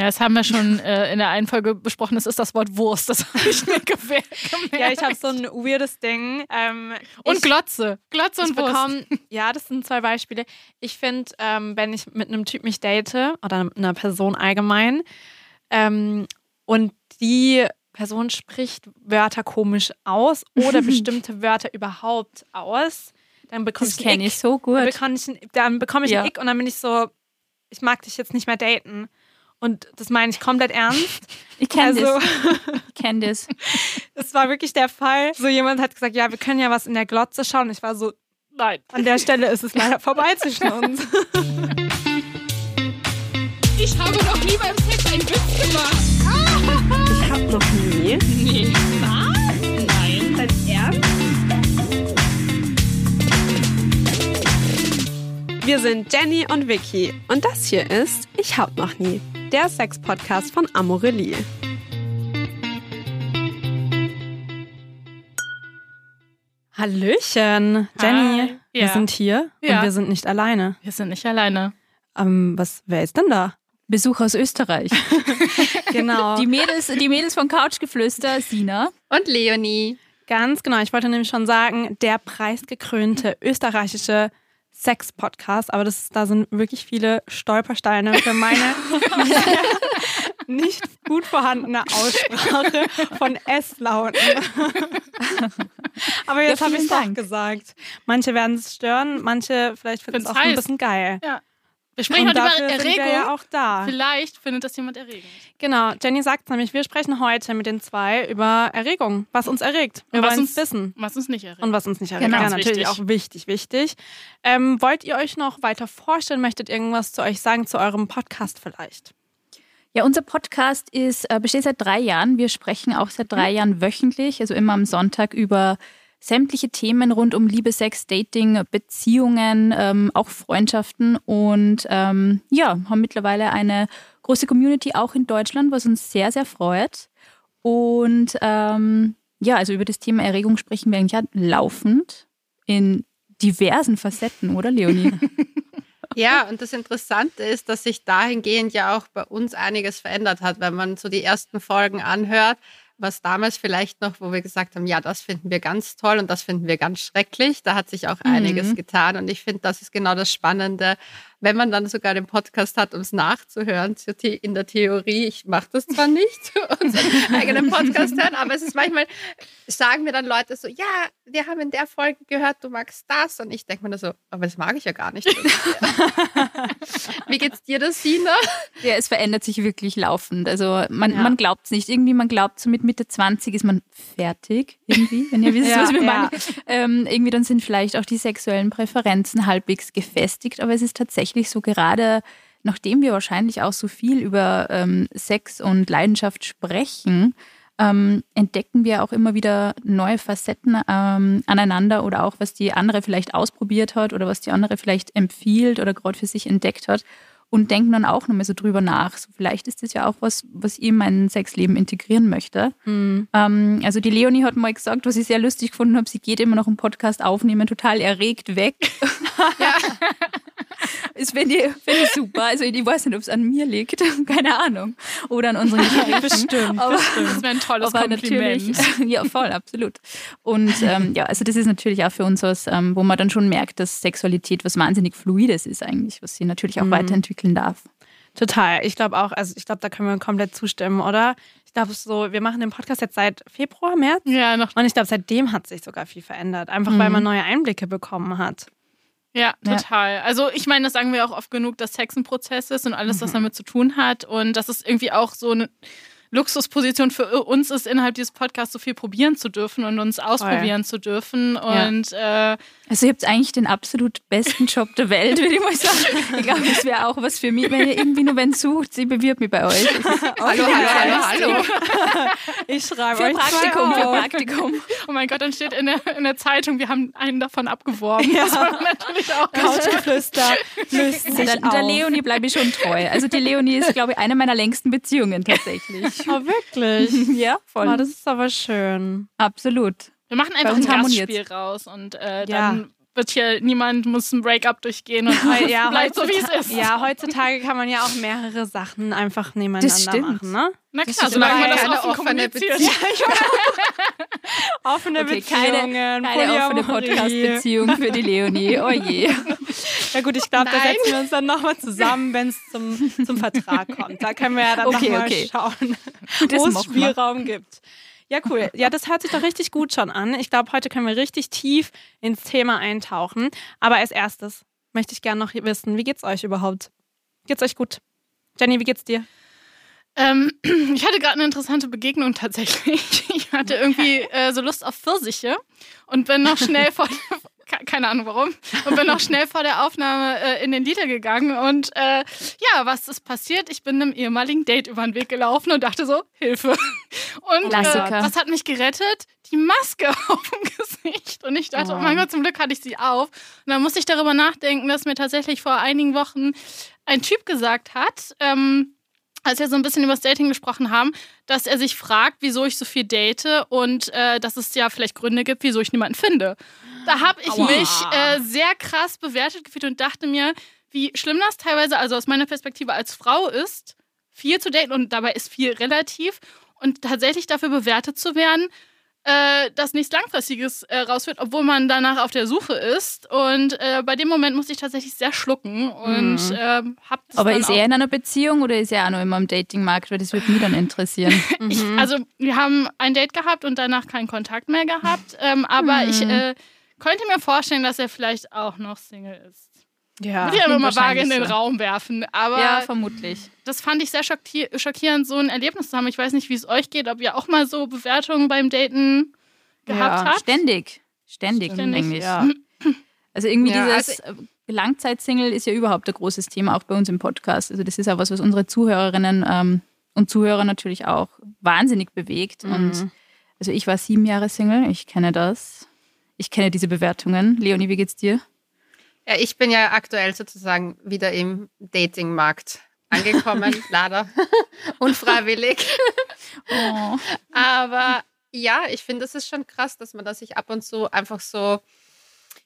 Ja, das haben wir schon äh, in der einen Folge besprochen. Das ist das Wort Wurst. Das habe ich mir gemerkt. Ja, ich habe so ein weirdes Ding. Ähm, und ich, Glotze. Glotze und Wurst. bekomme, ja, das sind zwei Beispiele. Ich finde, ähm, wenn ich mit einem Typ mich date oder einer Person allgemein ähm, und die Person spricht Wörter komisch aus oder bestimmte Wörter überhaupt aus, dann bekomme ich ich so gut. Dann bekomme ich, dann bekomme ich Ja. einen Ick und dann bin ich so, ich mag dich jetzt nicht mehr daten. Und das meine ich komplett ernst. Ich kenne Also, das. Ich kenne das. das war wirklich der Fall. So jemand hat gesagt, ja, wir können ja was in der Glotze schauen. Ich war so, Nein. an der Stelle ist es leider vorbei zwischen uns. Ich habe noch nie beim Sex einen Witz gemacht. Ich hab noch nie. Nee. Was? Nein. Dein Ernst? Wir sind Jenny und Vicky und das hier ist Ich hab noch nie, der Sex-Podcast von Amorelie. Hallöchen, Jenny. Hi. Wir Ja. sind hier Ja. und wir sind nicht alleine. Wir sind nicht alleine. Ähm, was, wer ist denn da? Besuch aus Österreich. Genau. Die Mädels, die Mädels von Couchgeflüster, Sina. Und Leonie. Ganz genau. Ich wollte nämlich schon sagen, der preisgekrönte österreichische Sex-Podcast. Aber das, da sind wirklich viele Stolpersteine für meine nicht gut vorhandene Aussprache von S-Lauten. Aber jetzt Ja, habe ich es doch gesagt. Manche werden es stören, manche vielleicht finden es auch ein heiß. bisschen geil. Wir sprechen Und heute dafür über sind wir Erregung. ja auch da. Vielleicht findet das jemand erregend. Genau, Jenny sagt nämlich, wir sprechen heute mit den zwei über Erregung, was uns erregt. Wir Und was wollen es uns- wissen. Was uns nicht erregt. Und was uns nicht erregt. Genau. ja, natürlich wichtig. auch wichtig, wichtig. Ähm, wollt ihr euch noch weiter vorstellen? Möchtet irgendwas zu euch sagen, zu eurem Podcast vielleicht? Ja, unser Podcast ist, äh, besteht seit drei Jahren. Wir sprechen auch seit drei Jahren wöchentlich, also immer am Sonntag über sämtliche Themen rund um Liebe, Sex, Dating, Beziehungen, ähm, auch Freundschaften und ähm, ja, haben mittlerweile eine große Community auch in Deutschland, was uns sehr, sehr freut. Und ähm, ja, also über das Thema Erregung sprechen wir eigentlich ja laufend in diversen Facetten, oder Leonie? Ja, und das Interessante ist, dass sich dahingehend ja auch bei uns einiges verändert hat, wenn man so die ersten Folgen anhört, was damals vielleicht noch, wo wir gesagt haben, ja, das finden wir ganz toll und das finden wir ganz schrecklich. Da hat sich auch einiges getan und ich finde, das ist genau das Spannende, wenn man dann sogar den Podcast hat, um es nachzuhören, in der Theorie, ich mache das zwar nicht, unseren eigenen Podcast hören, aber es ist manchmal, sagen mir dann Leute so, ja, wir haben in der Folge gehört, du magst das und ich denke mir so, aber das mag ich ja gar nicht. Wie geht's dir das, Sina? Ja, es verändert sich wirklich laufend. Also man, Ja. man glaubt es nicht. Irgendwie, man glaubt, so mit Mitte 20 ist man fertig, irgendwie, wenn ihr wisst, Ja, was wir ja. meinen. Ähm, irgendwie dann sind vielleicht auch die sexuellen Präferenzen halbwegs gefestigt, aber es ist tatsächlich so gerade, nachdem wir wahrscheinlich auch so viel über ähm, Sex und Leidenschaft sprechen, ähm, entdecken wir auch immer wieder neue Facetten ähm, aneinander oder auch, was die andere vielleicht ausprobiert hat oder was die andere vielleicht empfiehlt oder gerade für sich entdeckt hat und denken dann auch nochmal so drüber nach. So, vielleicht ist das ja auch was, was ich in mein Sexleben integrieren möchte. Mhm. Ähm, also die Leonie hat mal gesagt, was ich sehr lustig gefunden habe, sie geht immer noch einen Podcast aufnehmen, total erregt weg. Das finde ich, find ich super. Also ich weiß nicht, ob es an mir liegt, keine Ahnung. Oder an unseren Gesprächen. Bestimmt. Aber, Das wäre ein tolles aber Kompliment. natürlich, ja, voll, absolut. Und ähm, ja, also das ist natürlich auch für uns was, ähm, wo man dann schon merkt, dass Sexualität was wahnsinnig Fluides ist eigentlich, was sie natürlich auch Mhm. Weiterentwickeln darf. Total. Ich glaube auch, also ich glaube, da können wir komplett zustimmen, oder? Ich glaube so, wir machen den Podcast jetzt seit Februar, März. Ja, noch, Und ich glaube, seitdem hat sich sogar viel verändert. Einfach weil man neue Einblicke bekommen hat. ja, Ja. total. Also ich meine, das sagen wir auch oft genug, dass Sex ein Prozess ist und alles, was damit zu tun hat. Und dass es irgendwie auch so eine Luxusposition für uns ist, innerhalb dieses Podcasts so viel probieren zu dürfen und uns ausprobieren zu dürfen. Und äh, Also ihr habt eigentlich den absolut besten Job der Welt, würde ich mal sagen. Ich glaube, das wäre auch was für mich, wenn ihr irgendwie nur wen sucht, sie bewirbt mich bei euch. Hallo, hallo, hallo, hallo. Ich schreibe Für euch Praktikum, zwei für. Praktikum. oh mein Gott, dann steht in der, in der Zeitung, wir haben einen davon abgeworben. Das war natürlich auch Couchgeflüster der Leonie bleibe ich schon treu. Also die Leonie ist, glaube ich, eine meiner längsten Beziehungen tatsächlich. Oh, wirklich? Ja, voll. Oh, das ist aber schön. Absolut. Wir machen einfach ein. Gastspiel raus und äh, Ja. dann wird hier niemand muss ein Breakup durchgehen und ja, bleibt so wie es ist. Ja, heutzutage kann man ja auch mehrere Sachen einfach nebeneinander machen, ne? Na klar, solange man das Keine offen offene kommuniziert. Beziehung. Offene Okay, keine, Beziehungen, keine offene Polyamorie. Podcast-Beziehung für die Leonie. Oh je. Ja gut, ich glaube, da setzen wir uns dann nochmal zusammen, wenn es zum, zum Vertrag kommt. Da können wir ja dann Okay, nochmal okay. schauen, Das wo es. Spielraum gibt. Ja, cool. Ja, das hört sich doch richtig gut schon an. Ich glaube, heute können wir richtig tief ins Thema eintauchen. Aber als erstes möchte ich gerne noch wissen, wie geht's euch überhaupt? Geht's euch gut? Jenny, wie geht's dir? Ähm, ich hatte gerade eine interessante Begegnung tatsächlich. Ich hatte irgendwie äh, so Lust auf Pfirsiche und bin noch schnell vor keine Ahnung warum und bin noch schnell vor der Aufnahme äh, in den Lidl gegangen und äh, ja, was ist passiert? Ich bin einem ehemaligen Date über den Weg gelaufen und dachte so, Hilfe. Und äh, was hat mich gerettet? Die Maske auf dem Gesicht. Und ich dachte, oh. mein Gott, zum Glück hatte ich sie auf. Und dann musste ich darüber nachdenken, dass mir tatsächlich vor einigen Wochen ein Typ gesagt hat, ähm, als wir so ein bisschen über das Dating gesprochen haben, dass er sich fragt, wieso ich so viel date und äh, dass es ja vielleicht Gründe gibt, wieso ich niemanden finde. Da habe ich Aua. mich äh, sehr krass bewertet gefühlt und dachte mir, wie schlimm das teilweise, also aus meiner Perspektive als Frau ist, viel zu daten und dabei ist viel relativ und tatsächlich dafür bewertet zu werden, äh, dass nichts Langfristiges äh, rausführt, obwohl man danach auf der Suche ist. Und äh, bei dem Moment musste ich tatsächlich sehr schlucken und Mhm. ähm, hab das Aber ist er in einer Beziehung oder ist er auch noch immer im Datingmarkt? Weil das würde mich dann interessieren. Ich, also wir haben ein Date gehabt und danach keinen Kontakt mehr gehabt. Ähm, aber ich äh, könnte mir vorstellen, dass er vielleicht auch noch Single ist. Ja, Würde ich einfach mal vage in den so. Raum werfen. Aber ja, vermutlich. das fand ich sehr schockier schockierend, so ein Erlebnis zu haben. Ich weiß nicht, wie es euch geht, ob ihr auch mal so Bewertungen beim Daten gehabt ja, habt. Ständig. Ständig, Ständig, eigentlich. ja. Also irgendwie Ja, dieses äh, Langzeitsingle ist ja überhaupt ein großes Thema, auch bei uns im Podcast. Also das ist auch was, was unsere Zuhörerinnen ähm, und Zuhörer natürlich auch wahnsinnig bewegt. Mhm. Und also ich war sieben Jahre Single, ich kenne das. Ich kenne diese Bewertungen. Leonie, wie geht's dir? Ja, ich bin ja aktuell sozusagen wieder im Datingmarkt angekommen, leider. Unfreiwillig. Oh. Aber ja, ich finde, das ist schon krass, dass man da sich ab und zu einfach so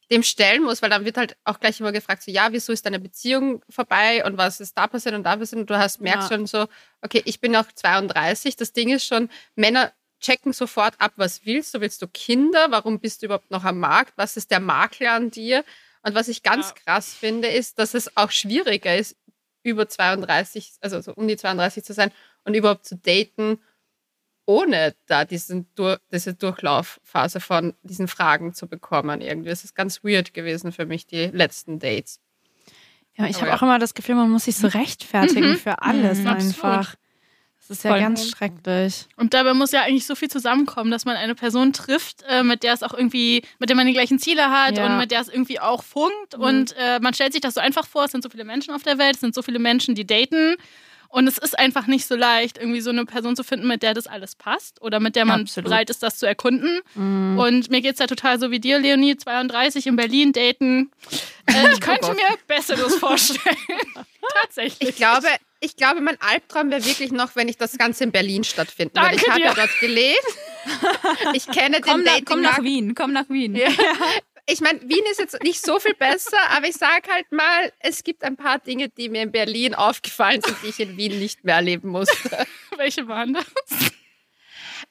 dem stellen muss, weil dann wird halt auch gleich immer gefragt, so, ja, wieso ist deine Beziehung vorbei und was ist da passiert und da passiert und du hast, merkst Ja. schon so, okay, ich bin auch 32, das Ding ist schon, Männer checken sofort ab, was willst du, willst du Kinder, warum bist du überhaupt noch am Markt, was ist der Makler an dir und was ich ganz Ja. krass finde, ist, dass es auch schwieriger ist, über 32, also so um die 32 zu sein und überhaupt zu daten, ohne da diesen diese Durchlaufphase von diesen Fragen zu bekommen. Irgendwie ist es ganz weird gewesen für mich, die letzten Dates. Ja, ich habe ja. auch immer das Gefühl, man muss sich so rechtfertigen für alles Mhm. einfach. Das ist ja Voll. ganz schrecklich. Und dabei muss ja eigentlich so viel zusammenkommen, dass man eine Person trifft, äh, mit der es auch irgendwie, mit der man die gleichen Ziele hat Ja. und mit der es irgendwie auch funkt. Und äh, man stellt sich das so einfach vor, es sind so viele Menschen auf der Welt, es sind so viele Menschen, die daten. Und es ist einfach nicht so leicht, irgendwie so eine Person zu finden, mit der das alles passt oder mit der man Absolut. bereit ist, das zu erkunden. Mhm. Und mir geht es da total so wie dir, Leonie, 32 in Berlin daten. Äh, ich könnte Gott. mir Besseres vorstellen. Tatsächlich. Ich glaube, ich glaube, mein Albtraum wäre wirklich noch, wenn ich das Ganze in Berlin stattfinden würde. Ich habe ja dort gelebt. Ich kenne Komm, den nach, komm nach. Wien, komm nach Wien. Ich meine, Wien ist jetzt nicht so viel besser, aber ich sage halt mal, es gibt ein paar Dinge, die mir in Berlin aufgefallen sind, die ich in Wien nicht mehr erleben musste. Welche waren das?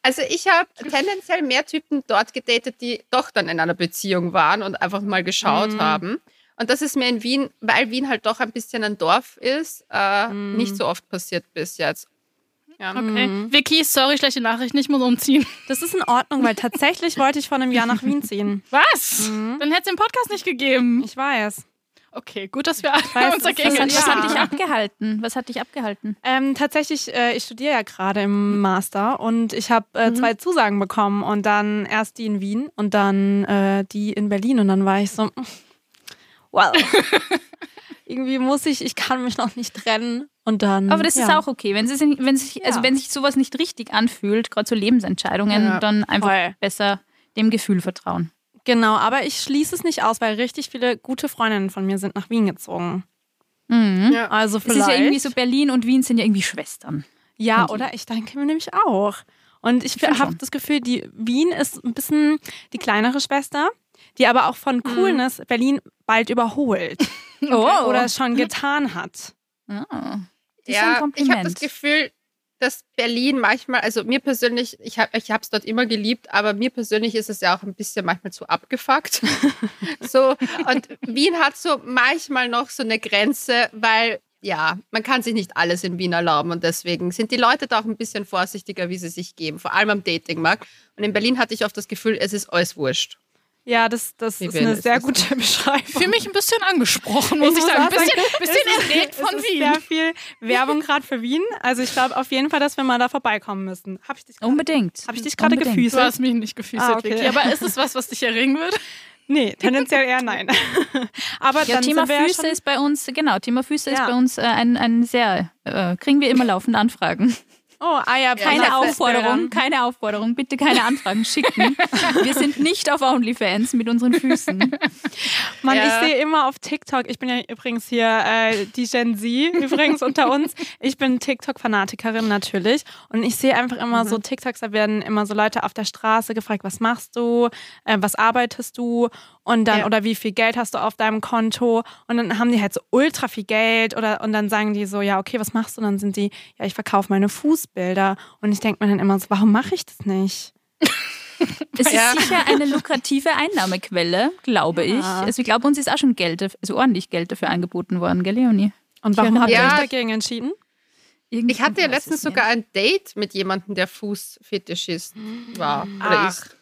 Also ich habe tendenziell mehr Typen dort gedatet, die doch dann in einer Beziehung waren und einfach mal geschaut Mhm. haben. Und das ist mir in Wien, weil Wien halt doch ein bisschen ein Dorf ist, äh, Mhm. nicht so oft passiert bis jetzt. Ja. Okay. Mhm. Vicky, sorry, schlechte Nachrichten, ich muss umziehen. Das ist in Ordnung, weil tatsächlich wollte ich vor einem Jahr nach Wien ziehen. Was? Mhm. Dann hätte es den Podcast nicht gegeben. Ich weiß. Okay, gut, dass wir alle weiß, uns dagegen ist- Was, hat dich abgehalten? Was hat dich abgehalten? Ähm, tatsächlich, äh, ich studiere ja gerade im Master und ich habe äh, zwei Zusagen bekommen und dann erst die in Wien und dann äh, die in Berlin und dann war ich so, well, irgendwie muss ich, ich kann mich noch nicht trennen und dann. Aber das ist ja. auch okay. Wenn, es, wenn, sich, also Ja. wenn sich sowas nicht richtig anfühlt, gerade so Lebensentscheidungen, Ja. dann einfach Voll. besser dem Gefühl vertrauen. Genau, aber ich schließe es nicht aus, weil richtig viele gute Freundinnen von mir sind nach Wien gezogen. Mhm. Ja. Also Es vielleicht. ist ja irgendwie so, Berlin und Wien sind ja irgendwie Schwestern. Ja, oder? Ich denke mir nämlich auch. Und ich find habe das Gefühl, die Wien ist ein bisschen die kleinere Schwester. die aber auch von Coolness Berlin bald überholt Oh. oder es schon getan hat. Ah, das ist Ja, ein ich habe Kompliment. das Gefühl, dass Berlin manchmal, also mir persönlich, ich habe ich es dort immer geliebt, aber mir persönlich ist es ja auch ein bisschen manchmal zu abgefuckt. so und Wien hat so manchmal noch so eine Grenze, weil ja, man kann sich nicht alles in Wien erlauben und deswegen sind die Leute da auch ein bisschen vorsichtiger, wie sie sich geben, vor allem am Datingmarkt. Und in Berlin hatte ich oft das Gefühl, es ist alles wurscht. Ja, das, das ist eine ist sehr das? gute Beschreibung. Ich fühle mich ein bisschen angesprochen, muss ich, muss sagen. Ein bisschen, sagen, bisschen ist- erregt von es ist Wien. sehr viel Werbung gerade für Wien. Also ich glaube auf jeden Fall, dass wir mal da vorbeikommen müssen. Habe ich dich gerade Unbedingt. hab ich dich gerade Unbedingt. Du gefüßelt? hast mich nicht gefüßelt, Ah, okay. Vicky. Aber ist es was, was dich erregen würde? Nee, tendenziell eher nein. Aber Ja, dann Thema ja Füße schon, ist bei uns, genau, Thema Füße ist Ja. bei uns äh, ein, ein sehr, äh, kriegen wir immer laufend Anfragen. Oh, ah ja, Keine ist Aufforderung, keine Aufforderung, bitte keine Anfragen schicken. Wir sind nicht auf OnlyFans mit unseren Füßen. Mann, Ja. ich sehe immer auf TikTok, ich bin ja übrigens hier äh, die Gen Z übrigens unter uns. Ich bin TikTok-Fanatikerin natürlich. Und ich sehe einfach immer so TikToks, da werden immer so Leute auf der Straße gefragt, was machst du, äh, was arbeitest du und dann, Ja. oder wie viel Geld hast du auf deinem Konto? Und dann haben die halt so ultra viel Geld oder und dann sagen die so, ja, okay, was machst du? Und dann sind die, ja, ich verkaufe meine Fußbilder. Und ich denke mir dann immer so, warum mache ich das nicht? Es Ja. ist sicher eine lukrative Einnahmequelle, glaube ich. Ja. Also ich glaube, uns ist auch schon Geld, also ordentlich Geld dafür angeboten worden, gell, Leonie? Und warum habt ihr mich. euch Ja. dagegen entschieden? Irgendwie Ich hatte ja letztens sogar ein Date mit jemandem, der Fußfetischist war oder Ach. ist.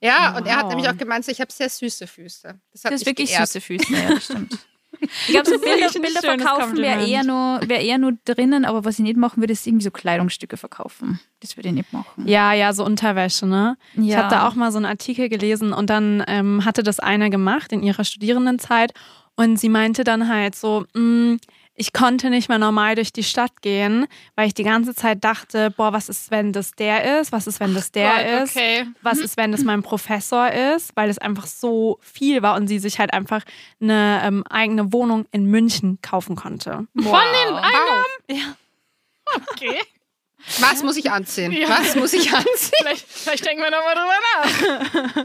Ja, und er hat Wow. nämlich auch gemeint, so, ich habe sehr süße Füße. Das hat hast mich wirklich geehrt. süße Füße, ja, das stimmt. Ich glaube, so Bilder, Bilder verkaufen wäre eher, nur, wär eher nur drinnen, aber was ich nicht machen würde, ist irgendwie so Kleidungsstücke verkaufen. Das würde ich nicht machen. Ja, ja, so Unterwäsche, ne? Ich Ja. habe da auch mal so einen Artikel gelesen und dann ähm, hatte das eine gemacht in ihrer Studierendenzeit und sie meinte dann halt so, "Mm, ich konnte nicht mehr normal durch die Stadt gehen, weil ich die ganze Zeit dachte, boah, was ist, wenn das der ist? Was ist, wenn das der Gott, ist? okay. Was ist, wenn das mein Professor ist? Weil es einfach so viel war und sie sich halt einfach eine ähm, eigene Wohnung in München kaufen konnte. Von den Einnahmen? Ja. Okay. Was muss ich anziehen? Ja. Was muss ich anziehen? Vielleicht, vielleicht denken wir nochmal drüber nach.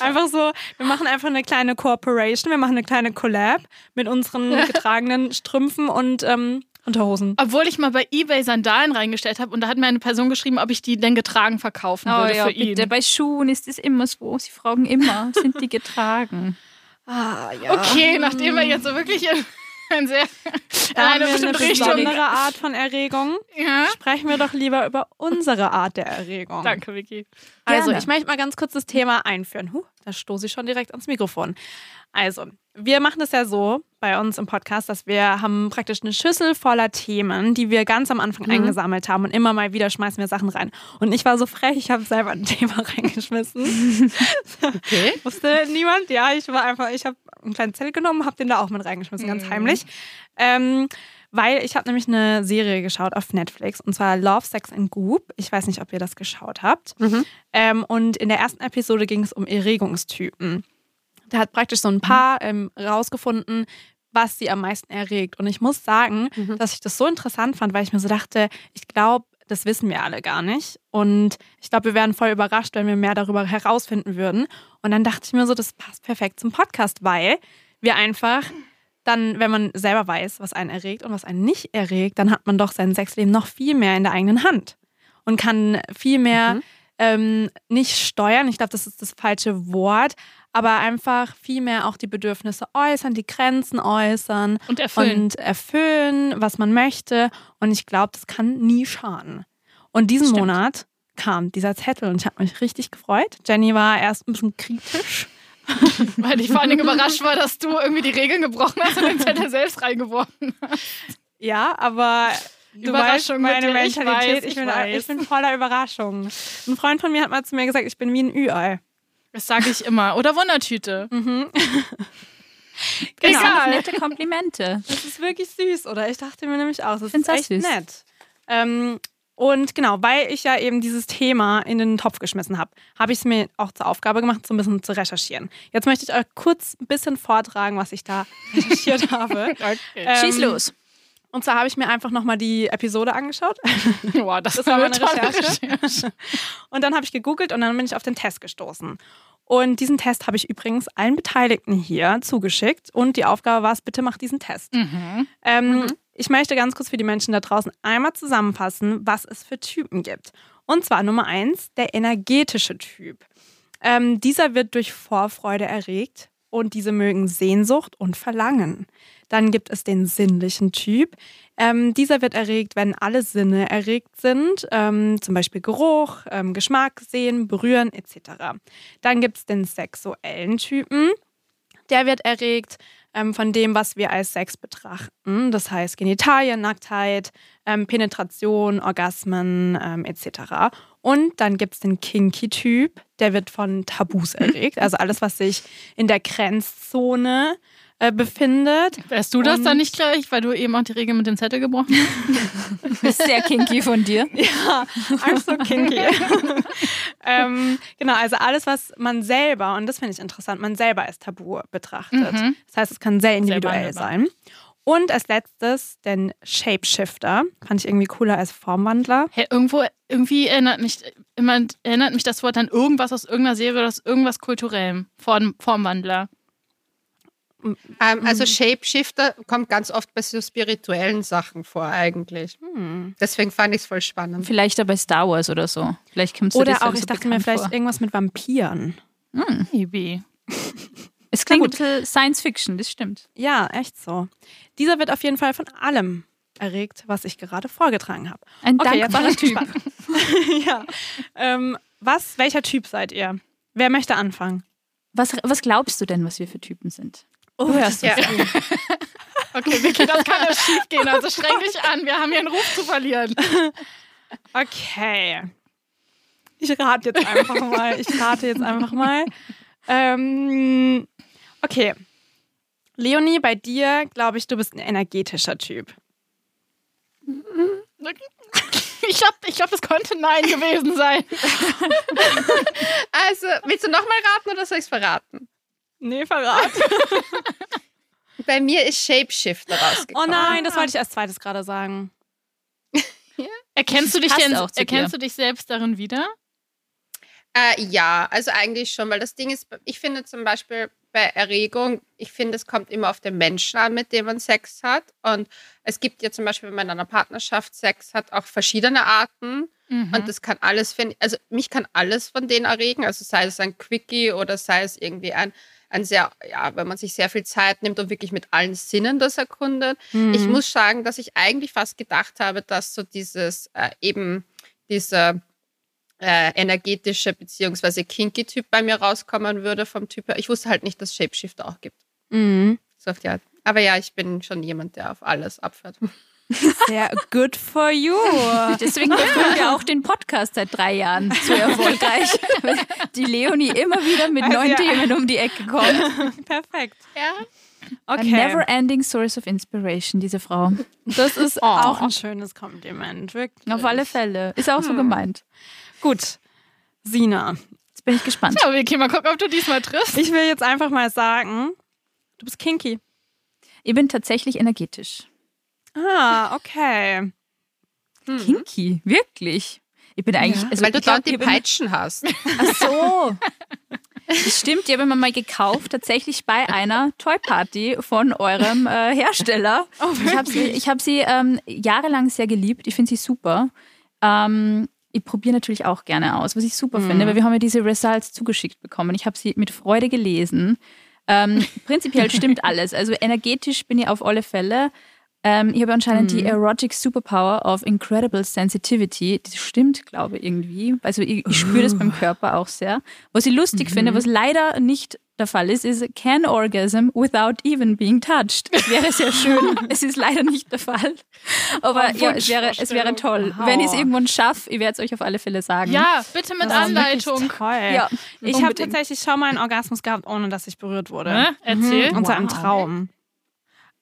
Einfach so, wir machen einfach eine kleine Cooperation, wir machen eine kleine Collab mit unseren getragenen Strümpfen und ähm, Unterhosen. Obwohl ich mal bei Ebay Sandalen reingestellt habe und da hat mir eine Person geschrieben, ob ich die denn getragen verkaufen Oh würde ja, für ihn. bitte. Bei Schuhen ist es immer so. Sie fragen immer, sind die getragen? Ah, ja. Okay, nachdem wir jetzt so wirklich ein sehr Da eine wir eine bestimmte Richtung. besondere Art von Erregung. Ja. Sprechen wir doch lieber über unsere Art der Erregung. Danke, Vicky. Also, ich möchte mal ganz kurz das Thema einführen. Huh, da stoße ich schon direkt ans Mikrofon. Also, wir machen das ja so bei uns im Podcast, dass wir haben praktisch eine Schüssel voller Themen, die wir ganz am Anfang eingesammelt haben und immer mal wieder schmeißen wir Sachen rein. Und ich war so frech, ich habe selber ein Thema reingeschmissen. Okay. Wusste niemand? Ja, ich war einfach, ich habe einen kleinen Zettel genommen, habe den da auch mit reingeschmissen, ganz heimlich. Ähm, weil ich habe nämlich eine Serie geschaut auf Netflix und zwar Love, Sex and Goop. Ich weiß nicht, ob ihr das geschaut habt. Ähm, und in der ersten Episode ging es um Erregungstypen. Da hat praktisch so ein Paar ähm, rausgefunden, was sie am meisten erregt. Und ich muss sagen, dass ich das so interessant fand, weil ich mir so dachte, ich glaube, das wissen wir alle gar nicht. Und ich glaube, wir wären voll überrascht, wenn wir mehr darüber herausfinden würden. Und dann dachte ich mir so, das passt perfekt zum Podcast, weil wir einfach dann, wenn man selber weiß, was einen erregt und was einen nicht erregt, dann hat man doch sein Sexleben noch viel mehr in der eigenen Hand und kann viel mehr ähm, nicht steuern. Ich glaube, das ist das falsche Wort, aber einfach viel mehr auch die Bedürfnisse äußern, die Grenzen äußern Und erfüllen. und erfüllen, was man möchte. Und ich glaube, das kann nie schaden. Und diesen Stimmt. Monat kam dieser Zettel und ich habe mich richtig gefreut. Jenny war erst ein bisschen kritisch. Weil ich vor allen Dingen überrascht war, dass du irgendwie die Regeln gebrochen hast und den Zettel selbst reingeworfen hast. Ja, aber du Überraschung weißt meine bitte, ich Mentalität. weiß, ich, ich bin, ich bin voller Überraschung. Ein Freund von mir hat mal zu mir gesagt, ich bin wie ein Ü-Ei. Das sage ich immer. Oder Wundertüte. Mhm. Genau. Egal. Nette Komplimente. Das ist wirklich süß, oder? Ich dachte mir nämlich auch, das Find's ist echt süß. nett. Ähm, und genau, weil ich ja eben dieses Thema in den Topf geschmissen habe, habe ich es mir auch zur Aufgabe gemacht, so ein bisschen zu recherchieren. Jetzt möchte ich euch kurz ein bisschen vortragen, was ich da recherchiert habe. Okay. Ähm, Schieß los. Und zwar habe ich mir einfach nochmal die Episode angeschaut. Wow, das, das war eine meine tolle Recherche. Und dann habe ich gegoogelt und dann bin ich auf den Test gestoßen. Und diesen Test habe ich übrigens allen Beteiligten hier zugeschickt. Und die Aufgabe war es, bitte mach diesen Test. Mhm. Ähm, Ich möchte ganz kurz für die Menschen da draußen einmal zusammenfassen, was es für Typen gibt. Und zwar Nummer eins, der energetische Typ. Ähm, dieser wird durch Vorfreude erregt und diese mögen Sehnsucht und Verlangen. Dann gibt es den sinnlichen Typ. Ähm, dieser wird erregt, wenn alle Sinne erregt sind, ähm, zum Beispiel Geruch, ähm, Geschmack, Sehen, Berühren etc. Dann gibt es den sexuellen Typen. Der wird erregt ähm, von dem, was wir als Sex betrachten. Das heißt Genitalien, Nacktheit, ähm, Penetration, Orgasmen ähm, etc. Und dann gibt es den Kinky-Typ, der wird von Tabus erregt. Also alles, was sich in der Grenzzone befindet. Wärst du das Und- dann nicht gleich, weil du eben auch die Regel mit dem Zettel gebrochen hast? Ist sehr kinky von dir. Ja, I'm so kinky. ähm, genau, also alles, was man selber, und das finde ich interessant, man selber als Tabu betrachtet. Mhm. Das heißt, es kann sehr individuell sein. Und als letztes den Shapeshifter. Fand ich irgendwie cooler als Formwandler. Hey, irgendwo, irgendwie erinnert mich, immer, erinnert mich das Wort an irgendwas aus irgendeiner Serie oder aus irgendwas Kulturellem. Form, Formwandler. Ähm, also Shapeshifter kommt ganz oft bei so spirituellen Sachen vor eigentlich. Hm. Deswegen fand ich es voll spannend. Vielleicht aber Star Wars oder so. Vielleicht dir Oder auch, so ich dachte mir, vielleicht vor. irgendwas mit Vampiren. Maybe. Es klingt ein gut. bisschen Science Fiction, das stimmt. Ja, echt so. Dieser wird auf jeden Fall von allem erregt, was ich gerade vorgetragen habe. Ein Okay, dankbarer Typ. ja. Ähm, was, welcher Typ seid ihr? Wer möchte anfangen? Was, was glaubst du denn, was wir für Typen sind? Oh, Du hörst Ja. uns. Okay, Vicky, das kann ja schief gehen. Also streng dich an. Wir haben hier einen Ruf zu verlieren. Okay. Ich rate jetzt einfach mal. Ich rate jetzt einfach mal. Ähm, okay. Leonie, bei dir glaube ich, du bist ein energetischer Typ. Ich glaube, ich glaub, das konnte Nein gewesen sein. Also, willst du nochmal raten oder soll ich es verraten? Nee, verrat. Bei mir ist Shapeshifter Oh rausgekommen. nein, das wollte ich als zweites gerade sagen. Erkennst du dich denn, auch zu erkennst du dich selbst darin wieder? Äh, ja, also eigentlich schon, weil das Ding ist, ich finde zum Beispiel bei Erregung, ich finde, es kommt immer auf den Menschen an, mit dem man Sex hat. Und es gibt ja zum Beispiel, wenn man in einer Partnerschaft Sex hat, auch verschiedene Arten. Mhm. Und das kann alles, find, also mich kann alles von denen erregen. Also sei es ein Quickie oder sei es irgendwie ein, ein sehr, ja, wenn man sich sehr viel Zeit nimmt und wirklich mit allen Sinnen das erkundet. Mhm. Ich muss sagen, dass ich eigentlich fast gedacht habe, dass so dieses äh, eben dieser äh, energetische beziehungsweise kinky Typ bei mir rauskommen würde vom Typ her. Ich wusste halt nicht, dass es Shapeshifter auch gibt. Mhm. So auf die Art. Aber ja, ich bin schon jemand, der auf alles abfährt. Sehr good for you. Deswegen befüllen wir auch den Podcast seit drei Jahren so erfolgreich. weil die Leonie immer wieder mit Also neuen ja. Themen um die Ecke kommt. Perfekt. Ja. A Okay. never-ending source of inspiration, diese Frau. Das ist Oh. auch ein schönes Kompliment, wirklich. Auf alle Fälle. Ist auch so Hm. gemeint. Gut. Sina, Jetzt bin ich gespannt. Ja, Vicky, mal gucken, ob du diesmal triffst. ich will jetzt einfach mal sagen, du bist kinky. Ich bin tatsächlich energetisch. Ah, okay. Hm. Kinky, wirklich. Ich bin eigentlich. Ja. Also Weil du dort die Peitschen hast. Ach so. Das stimmt, die habe ich mir mal gekauft, tatsächlich bei einer Toy Party von eurem äh, Hersteller. ich habe sie, ich hab sie ähm, jahrelang sehr geliebt. Ich finde sie super. Ähm, ich probiere natürlich auch gerne aus, was ich super finde, weil wir haben ja diese Results zugeschickt bekommen. Ich habe sie mit Freude gelesen. Ähm, prinzipiell stimmt alles. Also energetisch bin ich auf alle Fälle. Ähm, ich habe anscheinend die Erotic Superpower of Incredible Sensitivity. Das stimmt, glaube ich, irgendwie. Also ich, ich spüre das beim Körper auch sehr. Was ich lustig finde, was leider nicht der Fall ist, ist can orgasm without even being touched. Das wäre sehr schön. es ist leider nicht der Fall. Aber Oh, ja, es wäre, es wäre toll. Wow. Wenn ich es irgendwann schaffe, ich werde es euch auf alle Fälle sagen. Ja, bitte mit Das ist Anleitung. Toll. Ja, ich habe tatsächlich schon mal einen Orgasmus gehabt, ohne dass ich berührt wurde. Ne? Erzähl. Und zwar im Wow. Traum.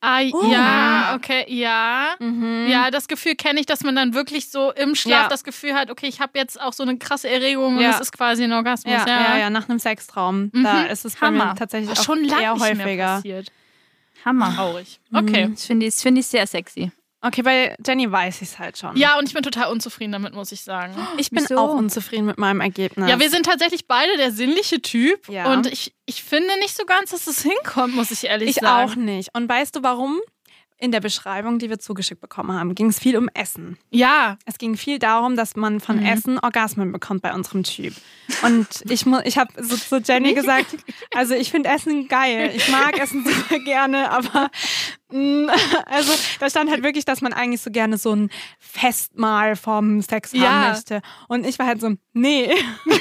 Ah, ja, okay, ja. Mhm. Ja, das Gefühl kenne ich, dass man dann wirklich so im Schlaf Ja. das Gefühl hat, okay, ich habe jetzt auch so eine krasse Erregung und Ja. es ist quasi ein Orgasmus. Ja, ja, ja, nach einem Sextraum. Da Mhm. ist es bei Hammer. mir tatsächlich Ach, auch schon eher häufiger. passiert. Hammer. Traurig. Okay. Das finde ich, das finde ich sehr sexy. Okay, bei Jenny weiß ich es halt schon. Ja, und ich bin total unzufrieden damit, muss ich sagen. ich bin Wieso? auch unzufrieden mit meinem Ergebnis. Ja, wir sind tatsächlich beide der sinnliche Typ. Ja. Und ich, ich finde nicht so ganz, dass es hinkommt, muss ich ehrlich ich sagen. auch nicht. Und weißt du warum? In der Beschreibung, die wir zugeschickt bekommen haben, ging es viel um Essen. Ja, Es ging viel darum, dass man von Mhm. Essen Orgasmen bekommt bei unserem Typ. Und ich, ich habe so zu Jenny gesagt, also ich finde Essen geil. Ich mag Essen super gerne, aber also da stand halt wirklich, dass man eigentlich so gerne so ein Festmahl vom Sex haben Ja. möchte. Und ich war halt so, nee.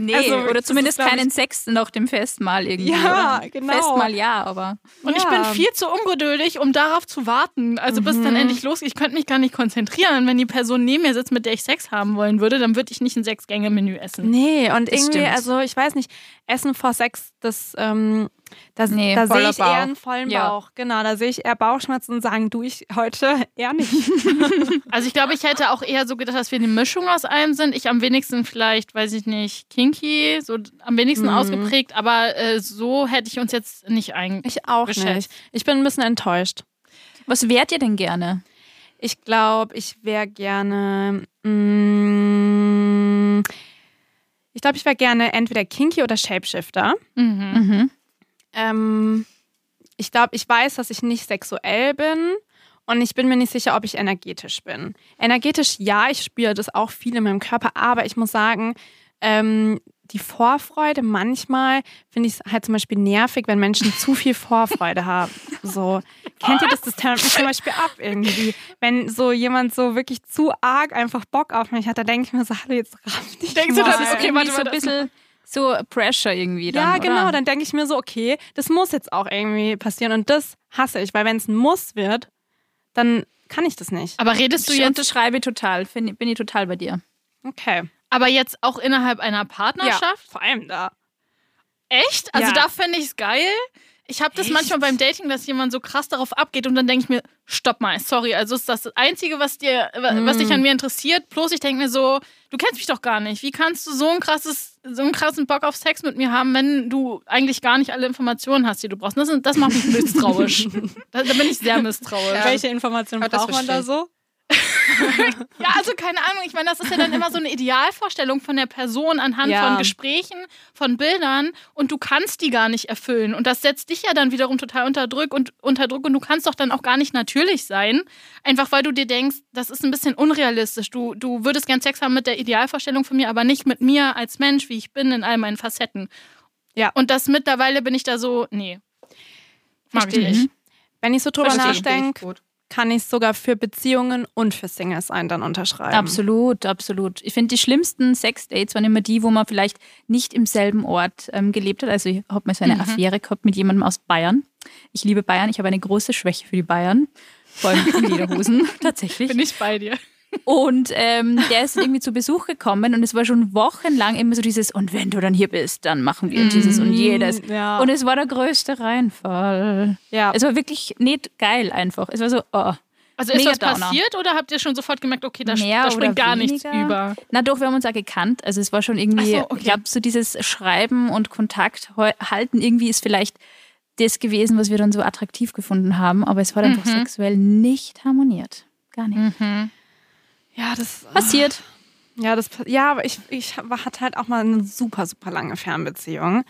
Nee, Also, oder zumindest ist, keinen Sex nach dem Festmahl irgendwie. Ja, oder? genau. Festmahl ja, aber. und ich Ja. bin viel zu ungeduldig, um darauf zu warten. Also bis dann endlich losgeht. Ich könnte mich gar nicht konzentrieren. Wenn die Person neben mir sitzt, mit der ich Sex haben wollen würde, dann würde ich nicht ein Sechs-Gänge-Menü essen. Nee, und Das irgendwie, stimmt. also ich weiß nicht, Essen vor Sex, das, ähm, das Nee, da sehe ich eher Bauch. einen vollen Ja. Bauch. Genau, da sehe ich eher Bauchschmerzen und sagen, du, ich heute eher nicht. Also ich glaube, ich hätte auch eher so gedacht, dass wir eine Mischung aus allem sind. Ich am wenigsten vielleicht, weiß ich nicht, kinky, so am wenigsten Mhm. ausgeprägt, aber äh, so hätte ich uns jetzt nicht ein. Ich auch nicht. Ich bin ein bisschen enttäuscht. Was wärt ihr denn gerne? Ich glaube, ich wäre gerne. Mm, ich glaube, ich wäre gerne entweder Kinky oder Shapeshifter. Mhm. Mhm. Ähm, ich glaube, ich weiß, dass ich nicht sexuell bin. Und ich bin mir nicht sicher, ob ich energetisch bin. Energetisch, ja, ich spüre das auch viel in meinem Körper, aber ich muss sagen, ähm, die Vorfreude manchmal finde ich es halt zum Beispiel nervig, wenn Menschen zu viel Vorfreude haben. So, kennt ihr das? Das turnt mich zum Beispiel ab irgendwie. Wenn so jemand so wirklich zu arg einfach Bock auf mich hat, da denke ich mir so, hallo, jetzt raff dich Denkst du, mal. das ist okay, warte so mal, ein das- bisschen so Pressure irgendwie dann, Ja, oder? genau. Dann denke ich mir so, okay, das muss jetzt auch irgendwie passieren. Und das hasse ich, weil wenn es ein Muss wird, dann kann ich das nicht. Aber redest du Ich jetzt, unterschreibe total, find, bin ich total bei dir. Okay. aber jetzt auch innerhalb einer Partnerschaft? vor allem da. Echt? Also Ja. da fände ich es geil. Ich habe das Echt? manchmal beim Dating, dass jemand so krass darauf abgeht und dann denke ich mir, stopp mal, sorry, also ist das das Einzige, was dir, wa- was Mm. dich an mir interessiert. Bloß ich denke mir so, du kennst mich doch gar nicht. Wie kannst du so ein krasses, so einen krassen Bock auf Sex mit mir haben, wenn du eigentlich gar nicht alle Informationen hast, die du brauchst? Das, das macht mich misstrauisch. da, da bin ich sehr misstrauisch. Ja. Welche Informationen braucht man da so? Ja, also keine Ahnung. Ich meine, das ist ja dann immer so eine Idealvorstellung von der Person anhand Ja. von Gesprächen, von Bildern und du kannst die gar nicht erfüllen. Und das setzt dich ja dann wiederum total unter Druck und unter Druck und du kannst doch dann auch gar nicht natürlich sein. Einfach weil du dir denkst, das ist ein bisschen unrealistisch. Du, du würdest gern Sex haben mit der Idealvorstellung von mir, aber nicht mit mir als Mensch, wie ich bin, in all meinen Facetten. Ja. Und das mittlerweile bin ich da so, nee. Mag ich Verstehe nicht. Wenn ich so drüber nachdenke, Gut. Kann ich sogar für Beziehungen und für Singles ein dann unterschreiben. Absolut, absolut. Ich finde, die schlimmsten Sexdates waren immer die, wo man vielleicht nicht im selben Ort ähm, gelebt hat. Also ich habe mal so eine Mhm. Affäre gehabt mit jemandem aus Bayern. Ich liebe Bayern, ich habe eine große Schwäche für die Bayern. Vor allem Lederhosen, tatsächlich. Bin ich bei dir. Und ähm, der ist irgendwie zu Besuch gekommen und es war schon wochenlang immer so dieses, und wenn du dann hier bist, dann machen wir dieses und jedes. Ja. Und es war der größte Reinfall. ja. Es war wirklich nicht geil einfach. Es war so, oh. Also ist Mega was Downer. passiert oder habt ihr schon sofort gemerkt, okay, da, da springt gar nichts weniger. über? Na doch, wir haben uns auch gekannt. Also es war schon irgendwie, so, okay. ich glaube, so dieses Schreiben und Kontakt halten irgendwie ist vielleicht das gewesen, was wir dann so attraktiv gefunden haben. Aber es hat einfach Mhm. sexuell nicht harmoniert. Gar nicht. Mhm. Ja, das Passiert. Ja, das, ja, aber ich, ich hatte halt auch mal eine super, super lange Fernbeziehung.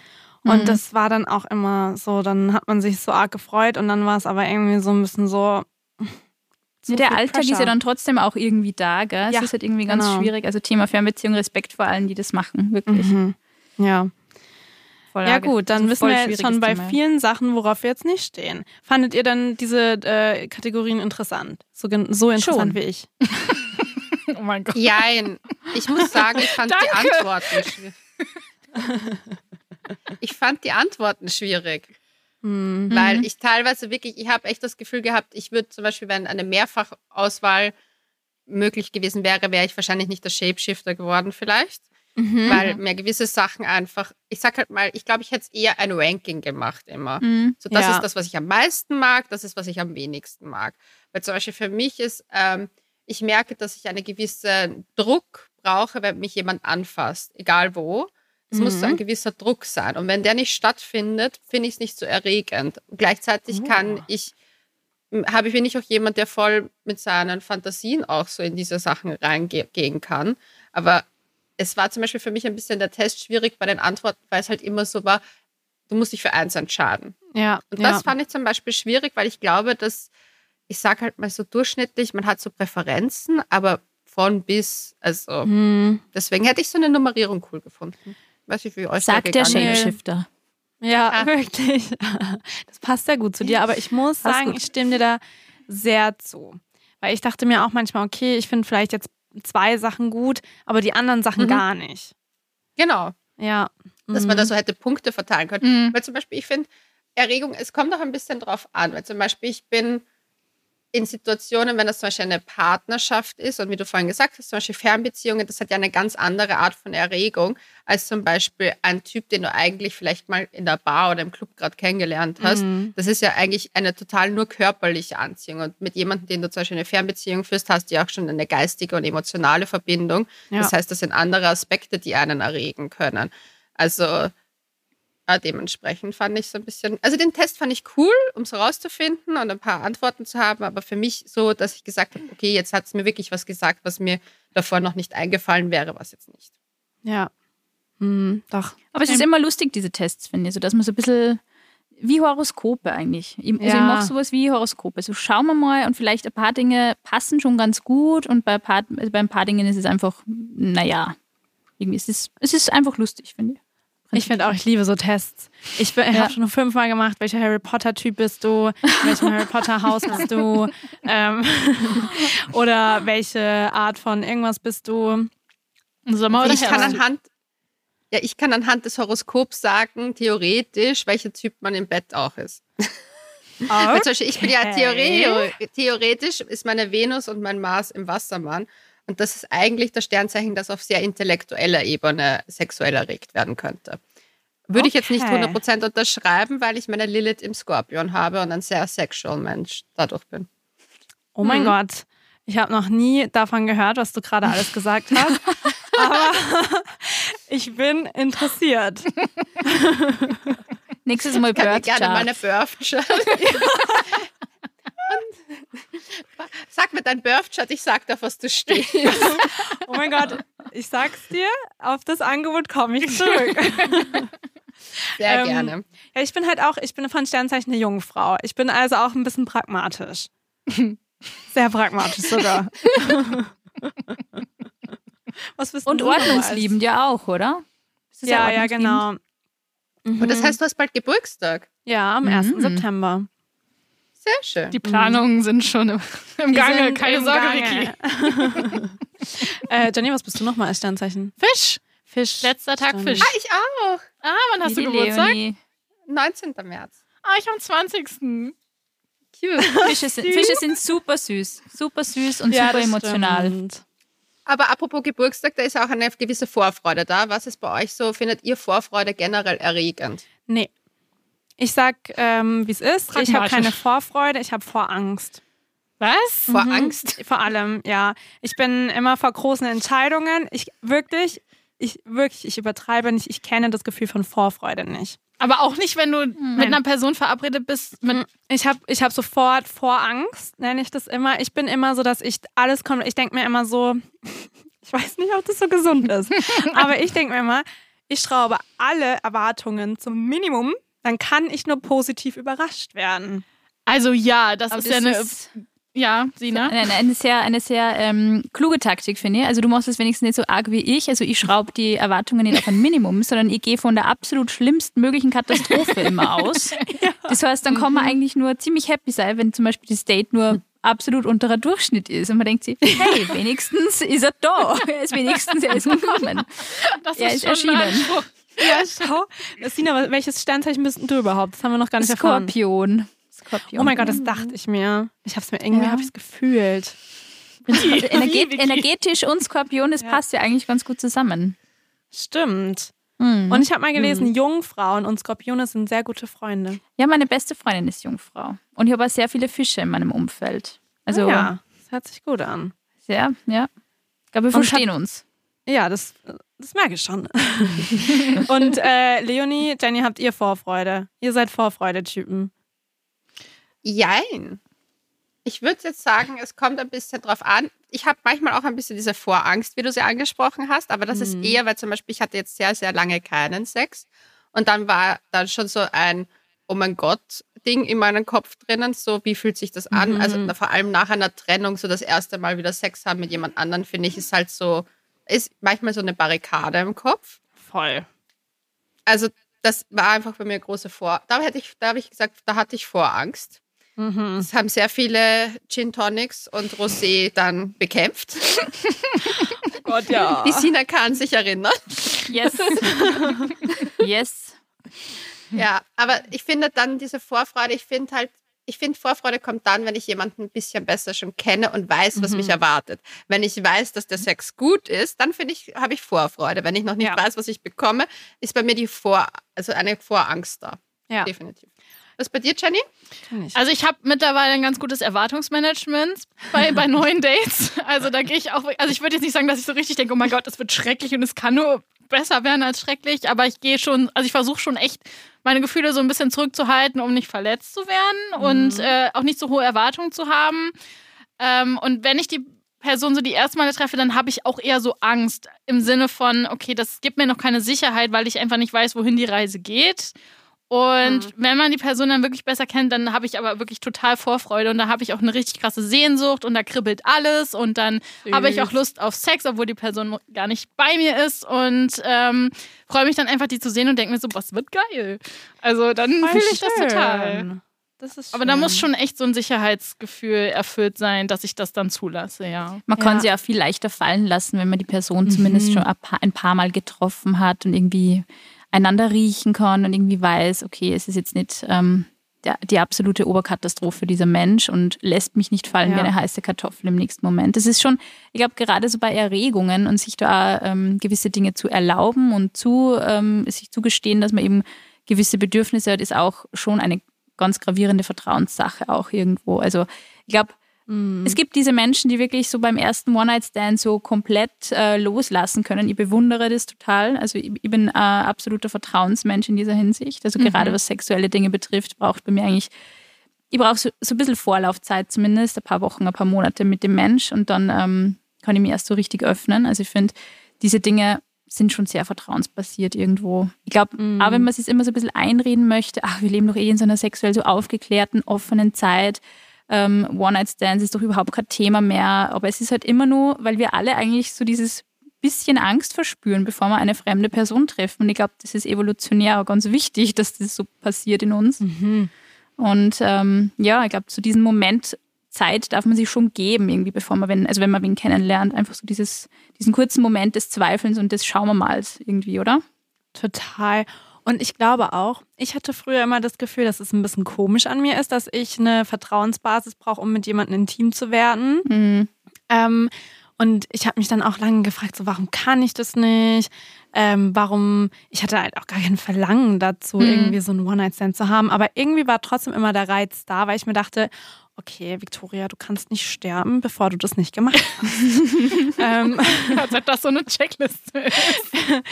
Und Mhm. das war dann auch immer so, dann hat man sich so arg gefreut und dann war es aber irgendwie so ein bisschen so. Ja, der Alltag ist ja Pressure. dann trotzdem auch irgendwie da, gell? Ja, es ist halt irgendwie ganz genau. schwierig. Also Thema Fernbeziehung, Respekt vor allen, die das machen, wirklich. Mhm. Ja. Voll ja, gut, dann wissen wir jetzt schon bei Thema. vielen Sachen, worauf wir jetzt nicht stehen. Fandet ihr dann diese äh, Kategorien interessant? So, so interessant Schon. wie ich. Oh mein Gott. Jein. Ich muss sagen, ich fand die Danke. Antworten schwierig. Ich fand die Antworten schwierig, Hm. weil ich teilweise wirklich, ich habe echt das Gefühl gehabt, ich würde zum Beispiel, wenn eine Mehrfachauswahl möglich gewesen wäre, wäre ich wahrscheinlich nicht der Shapeshifter geworden vielleicht, Mhm. weil mir gewisse Sachen einfach, ich sag halt mal, ich glaube, ich hätte es eher ein Ranking gemacht immer. Mhm. So, das Ja. ist das, was ich am meisten mag, das ist, was ich am wenigsten mag. Weil zum Beispiel für mich ist, ähm, ich merke, dass ich einen gewissen Druck brauche, wenn mich jemand anfasst, egal wo. Es muss so ein gewisser Druck sein. Und wenn der nicht stattfindet, finde ich es nicht so erregend. Und gleichzeitig kann ich habe ich, bin ich auch jemand, der voll mit seinen Fantasien auch so in diese Sachen reingehen kann. Aber es war zum Beispiel für mich ein bisschen der Test schwierig bei den Antworten, weil es halt immer so war, du musst dich für eins entscheiden. Ja. Und das ja. fand ich zum Beispiel schwierig, weil ich glaube, dass, ich sage halt mal so durchschnittlich, man hat so Präferenzen, aber von bis, also Hm. deswegen hätte ich so eine Nummerierung cool gefunden. Weiß ich, wie euch Sagt der. Shapeshifter. Ja, Ah. wirklich. Das passt sehr gut zu dir, aber ich muss Passt sagen, gut. ich stimme dir da sehr zu. Weil ich dachte mir auch manchmal, okay, ich finde vielleicht jetzt zwei Sachen gut, aber die anderen Sachen Mhm. gar nicht. Genau, Ja. dass Mhm. man da so hätte Punkte verteilen können. Mhm. Weil zum Beispiel, ich finde, Erregung, es kommt auch ein bisschen drauf an, weil zum Beispiel ich bin in Situationen, wenn das zum Beispiel eine Partnerschaft ist und wie du vorhin gesagt hast, zum Beispiel Fernbeziehungen, das hat ja eine ganz andere Art von Erregung als zum Beispiel ein Typ, den du eigentlich vielleicht mal in der Bar oder im Club gerade kennengelernt hast. Mhm. Das ist ja eigentlich eine total nur körperliche Anziehung und mit jemandem, den du zum Beispiel eine Fernbeziehung führst, hast du ja auch schon eine geistige und emotionale Verbindung. Ja. Das heißt, das sind andere Aspekte, die einen erregen können. Also äh, dementsprechend fand ich so ein bisschen, also den Test fand ich cool, um es herauszufinden und ein paar Antworten zu haben, aber für mich so, dass ich gesagt habe, okay, jetzt hat es mir wirklich was gesagt, was mir davor noch nicht eingefallen wäre, was jetzt nicht. Ja. Mhm, doch. Aber es ist immer lustig, diese Tests, finde ich. So, dass man so ein bisschen wie Horoskope eigentlich. Ich, also ich Ja. mache sowas wie Horoskope. So schauen wir mal und vielleicht ein paar Dinge passen schon ganz gut und bei, ein paar, also bei ein paar Dingen ist es einfach, naja, irgendwie ist es, es ist einfach lustig, finde ich. Ich finde auch, ich liebe so Tests. Ich, Ja. habe schon fünfmal gemacht, welcher Harry Potter-Typ bist du, in welchem Harry Potter-Haus bist du ähm, oder welche Art von irgendwas bist du. Sommer oder ich kann anhand, ja, ich kann anhand des Horoskops sagen, theoretisch, welcher Typ man im Bett auch ist. Zum Beispiel, ich bin ja Okay. theore theoretisch ist meine Venus und mein Mars im Wassermann. Und das ist eigentlich das Sternzeichen, das auf sehr intellektueller Ebene sexuell erregt werden könnte. Würde ich jetzt nicht Okay. 100% unterschreiben, weil ich meine Lilith im Skorpion habe und ein sehr sexual Mensch dadurch bin. Oh mein Mhm. Gott, ich habe noch nie davon gehört, was du gerade alles gesagt hast. Aber ich bin interessiert. Nächstes Mal Ich kann dir Bird gerne meine Chart. Birth Chart. Sag mir dein Birth Chart, ich sag dir, was du stehst. Oh mein Gott, ich sag's dir, auf das Angebot komme ich zurück. Sehr Ähm, gerne. Ja, ich bin halt auch, ich bin von Sternzeichen eine Jungfrau. Ich bin also auch ein bisschen pragmatisch. Sehr pragmatisch sogar. Was bist Und ordnungsliebend ja auch, oder? Ja, ja, genau. Und das Mhm. heißt, du hast bald Geburtstag. Ja, am Mhm. 1. September. Sehr schön. Die Planungen sind schon im, im Gange. Keine im Sorge, Gange. Vicky. äh, Jenny, was bist du nochmal als Sternzeichen? Fisch. Fisch. Letzter Tag Stimmt. Fisch. ah, ich auch. Ah, wann hast Wie du Geburtstag? Leonie. 19. März. Ah, ich am 20. Cute. Fische sind, Fische sind super süß. Super süß und Ja, super emotional. stimmt. Aber apropos Geburtstag, da ist auch eine gewisse Vorfreude da. Was ist bei euch so? Findet ihr Vorfreude generell erregend? Nee. Ich sag, ähm, wie es ist. Ich habe keine Vorfreude, ich habe Vorangst. Was? Vor Mhm. Angst? Vor allem, ja. Ich bin immer vor großen Entscheidungen. Ich wirklich, ich wirklich, ich übertreibe nicht. Ich kenne das Gefühl von Vorfreude nicht. Aber auch nicht, wenn du mit einer Person verabredet bist. Mit, Ich habe ich hab sofort Vorangst, nenne ich das immer. Ich bin immer so, dass ich alles kommt. Ich denke mir immer so, ich weiß nicht, ob das so gesund ist, aber ich denke mir immer, ich schraube alle Erwartungen zum Minimum, dann kann ich nur positiv überrascht werden. also ja, das Aber ist ja eine. ist ja, Sina. eine, eine sehr, eine sehr ähm, kluge Taktik, finde ich. Also du machst es wenigstens nicht so arg wie ich. Also ich schraube die Erwartungen nicht auf ein Minimum, sondern ich gehe von der absolut schlimmsten möglichen Katastrophe immer aus. Das heißt, dann kann man eigentlich nur ziemlich happy sein, wenn zum Beispiel das Date nur absolut unterer Durchschnitt ist. Und man denkt sich, hey, wenigstens ist er da. Er ist wenigstens, er ist gekommen. Das Er ist erschienen. Ja, schau. Sina, welches Sternzeichen bist du überhaupt? Das haben wir noch gar nicht erfahren. Skorpion. Skorpion. Oh mein Gott, das dachte ich mir. Ich habe es mir irgendwie, Ja. habe ich es gefühlt. Energet energetisch und Skorpion, das Ja. passt ja eigentlich ganz gut zusammen. Stimmt. Mhm. Und ich habe mal gelesen, Jungfrauen und Skorpione sind sehr gute Freunde. Ja, meine beste Freundin ist Jungfrau. Und ich habe auch sehr viele Fische in meinem Umfeld. Also Ah ja, das hört sich gut an. sehr, ja. Ich glaube, wir Und verstehen uns. Ja, das, das merke ich schon. und äh, Leonie, Jenny, habt ihr Vorfreude? Ihr seid Vorfreude-Typen. Jein. Ich würde jetzt sagen, es kommt ein bisschen drauf an. Ich habe manchmal auch ein bisschen diese Vorangst, wie du sie angesprochen hast, aber das mhm. ist eher, weil zum Beispiel ich hatte jetzt sehr, sehr lange keinen Sex und dann war dann schon so ein, oh mein Gott, Ding in meinem Kopf drinnen, so wie fühlt sich das an? Also, mhm. Also vor allem nach einer Trennung, so das erste Mal wieder Sex haben mit jemand anderem, finde ich, ist halt so, ist manchmal so eine Barrikade im Kopf. Voll. Also das war einfach bei mir große Vor. Da hätte ich, da habe ich gesagt, da hatte ich Vorangst. Mhm. Das haben sehr viele Gin Tonics und Rosé dann bekämpft. oh Gott, ja. Die Sina kann sich erinnern. Yes. yes. Ja, aber ich finde dann diese Vorfreude, ich finde halt, ich finde, Vorfreude kommt dann, wenn ich jemanden ein bisschen besser schon kenne und weiß, was mhm. mich erwartet. Wenn ich weiß, dass der Sex gut ist, dann finde ich, habe ich Vorfreude. Wenn ich noch nicht ja. weiß, was ich bekomme, ist bei mir die Vor, also eine Vorangst da. Ja. Definitiv. Was ist bei dir, Jenny? Also ich habe mittlerweile ein ganz gutes Erwartungsmanagement bei, bei neuen Dates. Also da gehe ich auch, also ich würde jetzt nicht sagen, dass ich so richtig denke, oh mein Gott, das wird schrecklich und es kann nur besser werden als schrecklich, aber ich gehe schon, also ich versuche schon echt meine Gefühle so ein bisschen zurückzuhalten, um nicht verletzt zu werden mhm. und äh, auch nicht so hohe Erwartungen zu haben. Ähm, und wenn ich die Person so die erste Male treffe, dann habe ich auch eher so Angst im Sinne von, okay, das gibt mir noch keine Sicherheit, weil ich einfach nicht weiß, wohin die Reise geht. Und mhm. wenn man die Person dann wirklich besser kennt, dann habe ich aber wirklich total Vorfreude und da habe ich auch eine richtig krasse Sehnsucht und da kribbelt alles und dann habe ich auch Lust auf Sex, obwohl die Person gar nicht bei mir ist und ähm, freue mich dann einfach, die zu sehen und denke mir so, was wird geil. Also dann fühle ich das total. Das aber da muss schon echt so ein Sicherheitsgefühl erfüllt sein, dass ich das dann zulasse, ja. Man ja. kann sie ja viel leichter fallen lassen, wenn man die Person mhm. zumindest schon ein paar Mal getroffen hat und irgendwie einander riechen kann und irgendwie weiß, okay, es ist jetzt nicht ähm, der, die absolute Oberkatastrophe dieser Mensch und lässt mich nicht fallen ja. wie eine heiße Kartoffel im nächsten Moment. Das ist schon, ich glaube, gerade so bei Erregungen und sich da ähm, gewisse Dinge zu erlauben und zu ähm, sich zugestehen, dass man eben gewisse Bedürfnisse hat, ist auch schon eine ganz gravierende Vertrauenssache auch irgendwo. Also ich glaube, Mhm. Es gibt diese Menschen, die wirklich so beim ersten One-Night-Stand so komplett äh, loslassen können. Ich bewundere das total. Also ich, ich bin ein absoluter Vertrauensmensch in dieser Hinsicht. Also mhm. gerade was sexuelle Dinge betrifft, braucht bei mir eigentlich, ich brauche so, so ein bisschen Vorlaufzeit zumindest, ein paar Wochen, ein paar Monate mit dem Mensch und dann ähm, kann ich mich erst so richtig öffnen. Also ich finde, diese Dinge sind schon sehr vertrauensbasiert irgendwo. Ich glaube, mhm. auch wenn man sich immer so ein bisschen einreden möchte, ach, wir leben doch eh in so einer sexuell so aufgeklärten, offenen Zeit, ähm, One-Night-Stands ist doch überhaupt kein Thema mehr. Aber es ist halt immer nur, weil wir alle eigentlich so dieses bisschen Angst verspüren, bevor wir eine fremde Person treffen. Und ich glaube, das ist evolutionär auch ganz wichtig, dass das so passiert in uns. Mhm. Und ähm, ja, ich glaube, zu diesem Moment Zeit darf man sich schon geben, irgendwie, bevor man, wenn, also wenn man wen kennenlernt, einfach so dieses, diesen kurzen Moment des Zweifelns und des Schauen wir mal irgendwie, oder? Total. Und ich glaube auch, ich hatte früher immer das Gefühl, dass es ein bisschen komisch an mir ist, dass ich eine Vertrauensbasis brauche, um mit jemandem intim zu werden. Mhm. Ähm, und ich habe mich dann auch lange gefragt, so warum kann ich das nicht? Ähm, warum, ich hatte halt auch gar kein Verlangen dazu, mhm. irgendwie so einen One-Night-Stand zu haben. Aber irgendwie war trotzdem immer der Reiz da, weil ich mir dachte, okay, Victoria, du kannst nicht sterben, bevor du das nicht gemacht hast. ähm, Als ob das so eine Checkliste ist.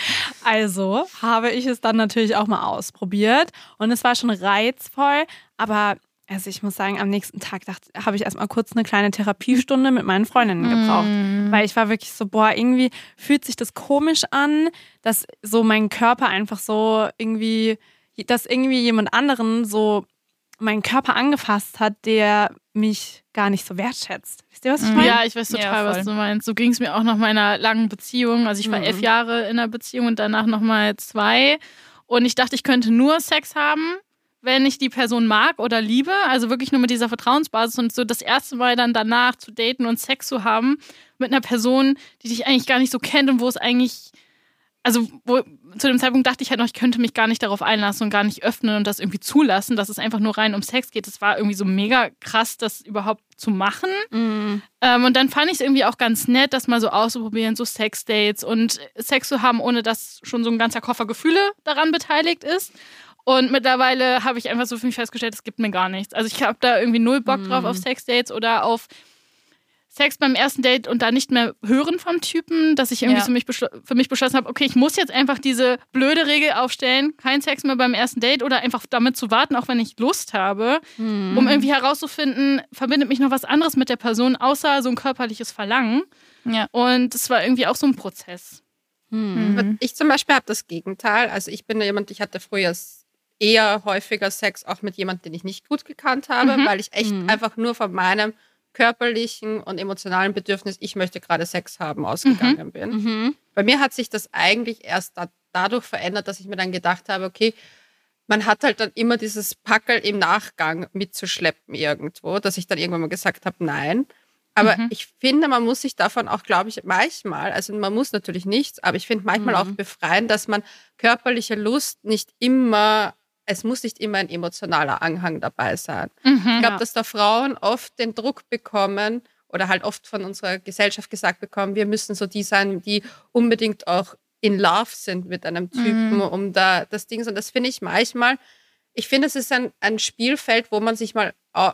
Also habe ich es dann natürlich auch mal ausprobiert und es war schon reizvoll, aber also ich muss sagen, am nächsten Tag habe ich erstmal kurz eine kleine Therapiestunde mit meinen Freundinnen gebraucht, mm. weil ich war wirklich so, boah, irgendwie fühlt sich das komisch an, dass so mein Körper einfach so irgendwie, dass irgendwie jemand anderen so meinen Körper angefasst hat, der mich gar nicht so wertschätzt. Wisst ihr, was ich mhm. meine? Ja, ich weiß total, ja, was du meinst. So ging es mir auch nach meiner langen Beziehung. Also ich war mhm. elf Jahre in einer Beziehung und danach nochmal zwei. Und ich dachte, ich könnte nur Sex haben, wenn ich die Person mag oder liebe. Also wirklich nur mit dieser Vertrauensbasis. Und so das erste Mal dann danach zu daten und Sex zu haben mit einer Person, die dich eigentlich gar nicht so kennt und wo es eigentlich also wo, zu dem Zeitpunkt dachte ich halt noch, ich könnte mich gar nicht darauf einlassen und gar nicht öffnen und das irgendwie zulassen, dass es einfach nur rein um Sex geht. Das war irgendwie so mega krass, das überhaupt zu machen. Mhm. Ähm, und dann fand ich es irgendwie auch ganz nett, das mal so auszuprobieren, so Sex-Dates und Sex zu haben, ohne dass schon so ein ganzer Koffer Gefühle daran beteiligt ist. Und mittlerweile habe ich einfach so für mich festgestellt, es gibt mir gar nichts. Also ich habe da irgendwie null Bock drauf mhm. auf Sex-Dates oder auf Sex beim ersten Date und da nicht mehr hören vom Typen, dass ich irgendwie Ja. für, mich für mich beschlossen habe, okay, ich muss jetzt einfach diese blöde Regel aufstellen, kein Sex mehr beim ersten Date oder einfach damit zu warten, auch wenn ich Lust habe, Mhm. um irgendwie herauszufinden, verbindet mich noch was anderes mit der Person, außer so ein körperliches Verlangen. Ja. Und es war irgendwie auch so ein Prozess. Und Ich zum Beispiel habe das Gegenteil. Also ich bin jemand, ich hatte früher eher häufiger Sex auch mit jemandem, den ich nicht gut gekannt habe, Mhm. weil ich echt Mhm. einfach nur von meinem körperlichen und emotionalen Bedürfnis, ich möchte gerade Sex haben, ausgegangen bin. Mhm. Bei mir hat sich das eigentlich erst da, dadurch verändert, dass ich mir dann gedacht habe, okay, man hat halt dann immer dieses Packel im Nachgang mitzuschleppen irgendwo, dass ich dann irgendwann mal gesagt habe, nein. Aber Mhm. ich finde, man muss sich davon auch, glaube ich, manchmal, also man muss natürlich nichts, aber ich finde manchmal Mhm. auch befreien, dass man körperliche Lust nicht immer, es muss nicht immer ein emotionaler Anhang dabei sein. Mhm. Ich glaube, Ja. dass da Frauen oft den Druck bekommen oder halt oft von unserer Gesellschaft gesagt bekommen, wir müssen so die sein, die unbedingt auch in Love sind mit einem Typen, um da das Ding. Und das finde ich manchmal, ich finde, es ist ein, ein Spielfeld, wo man sich mal au-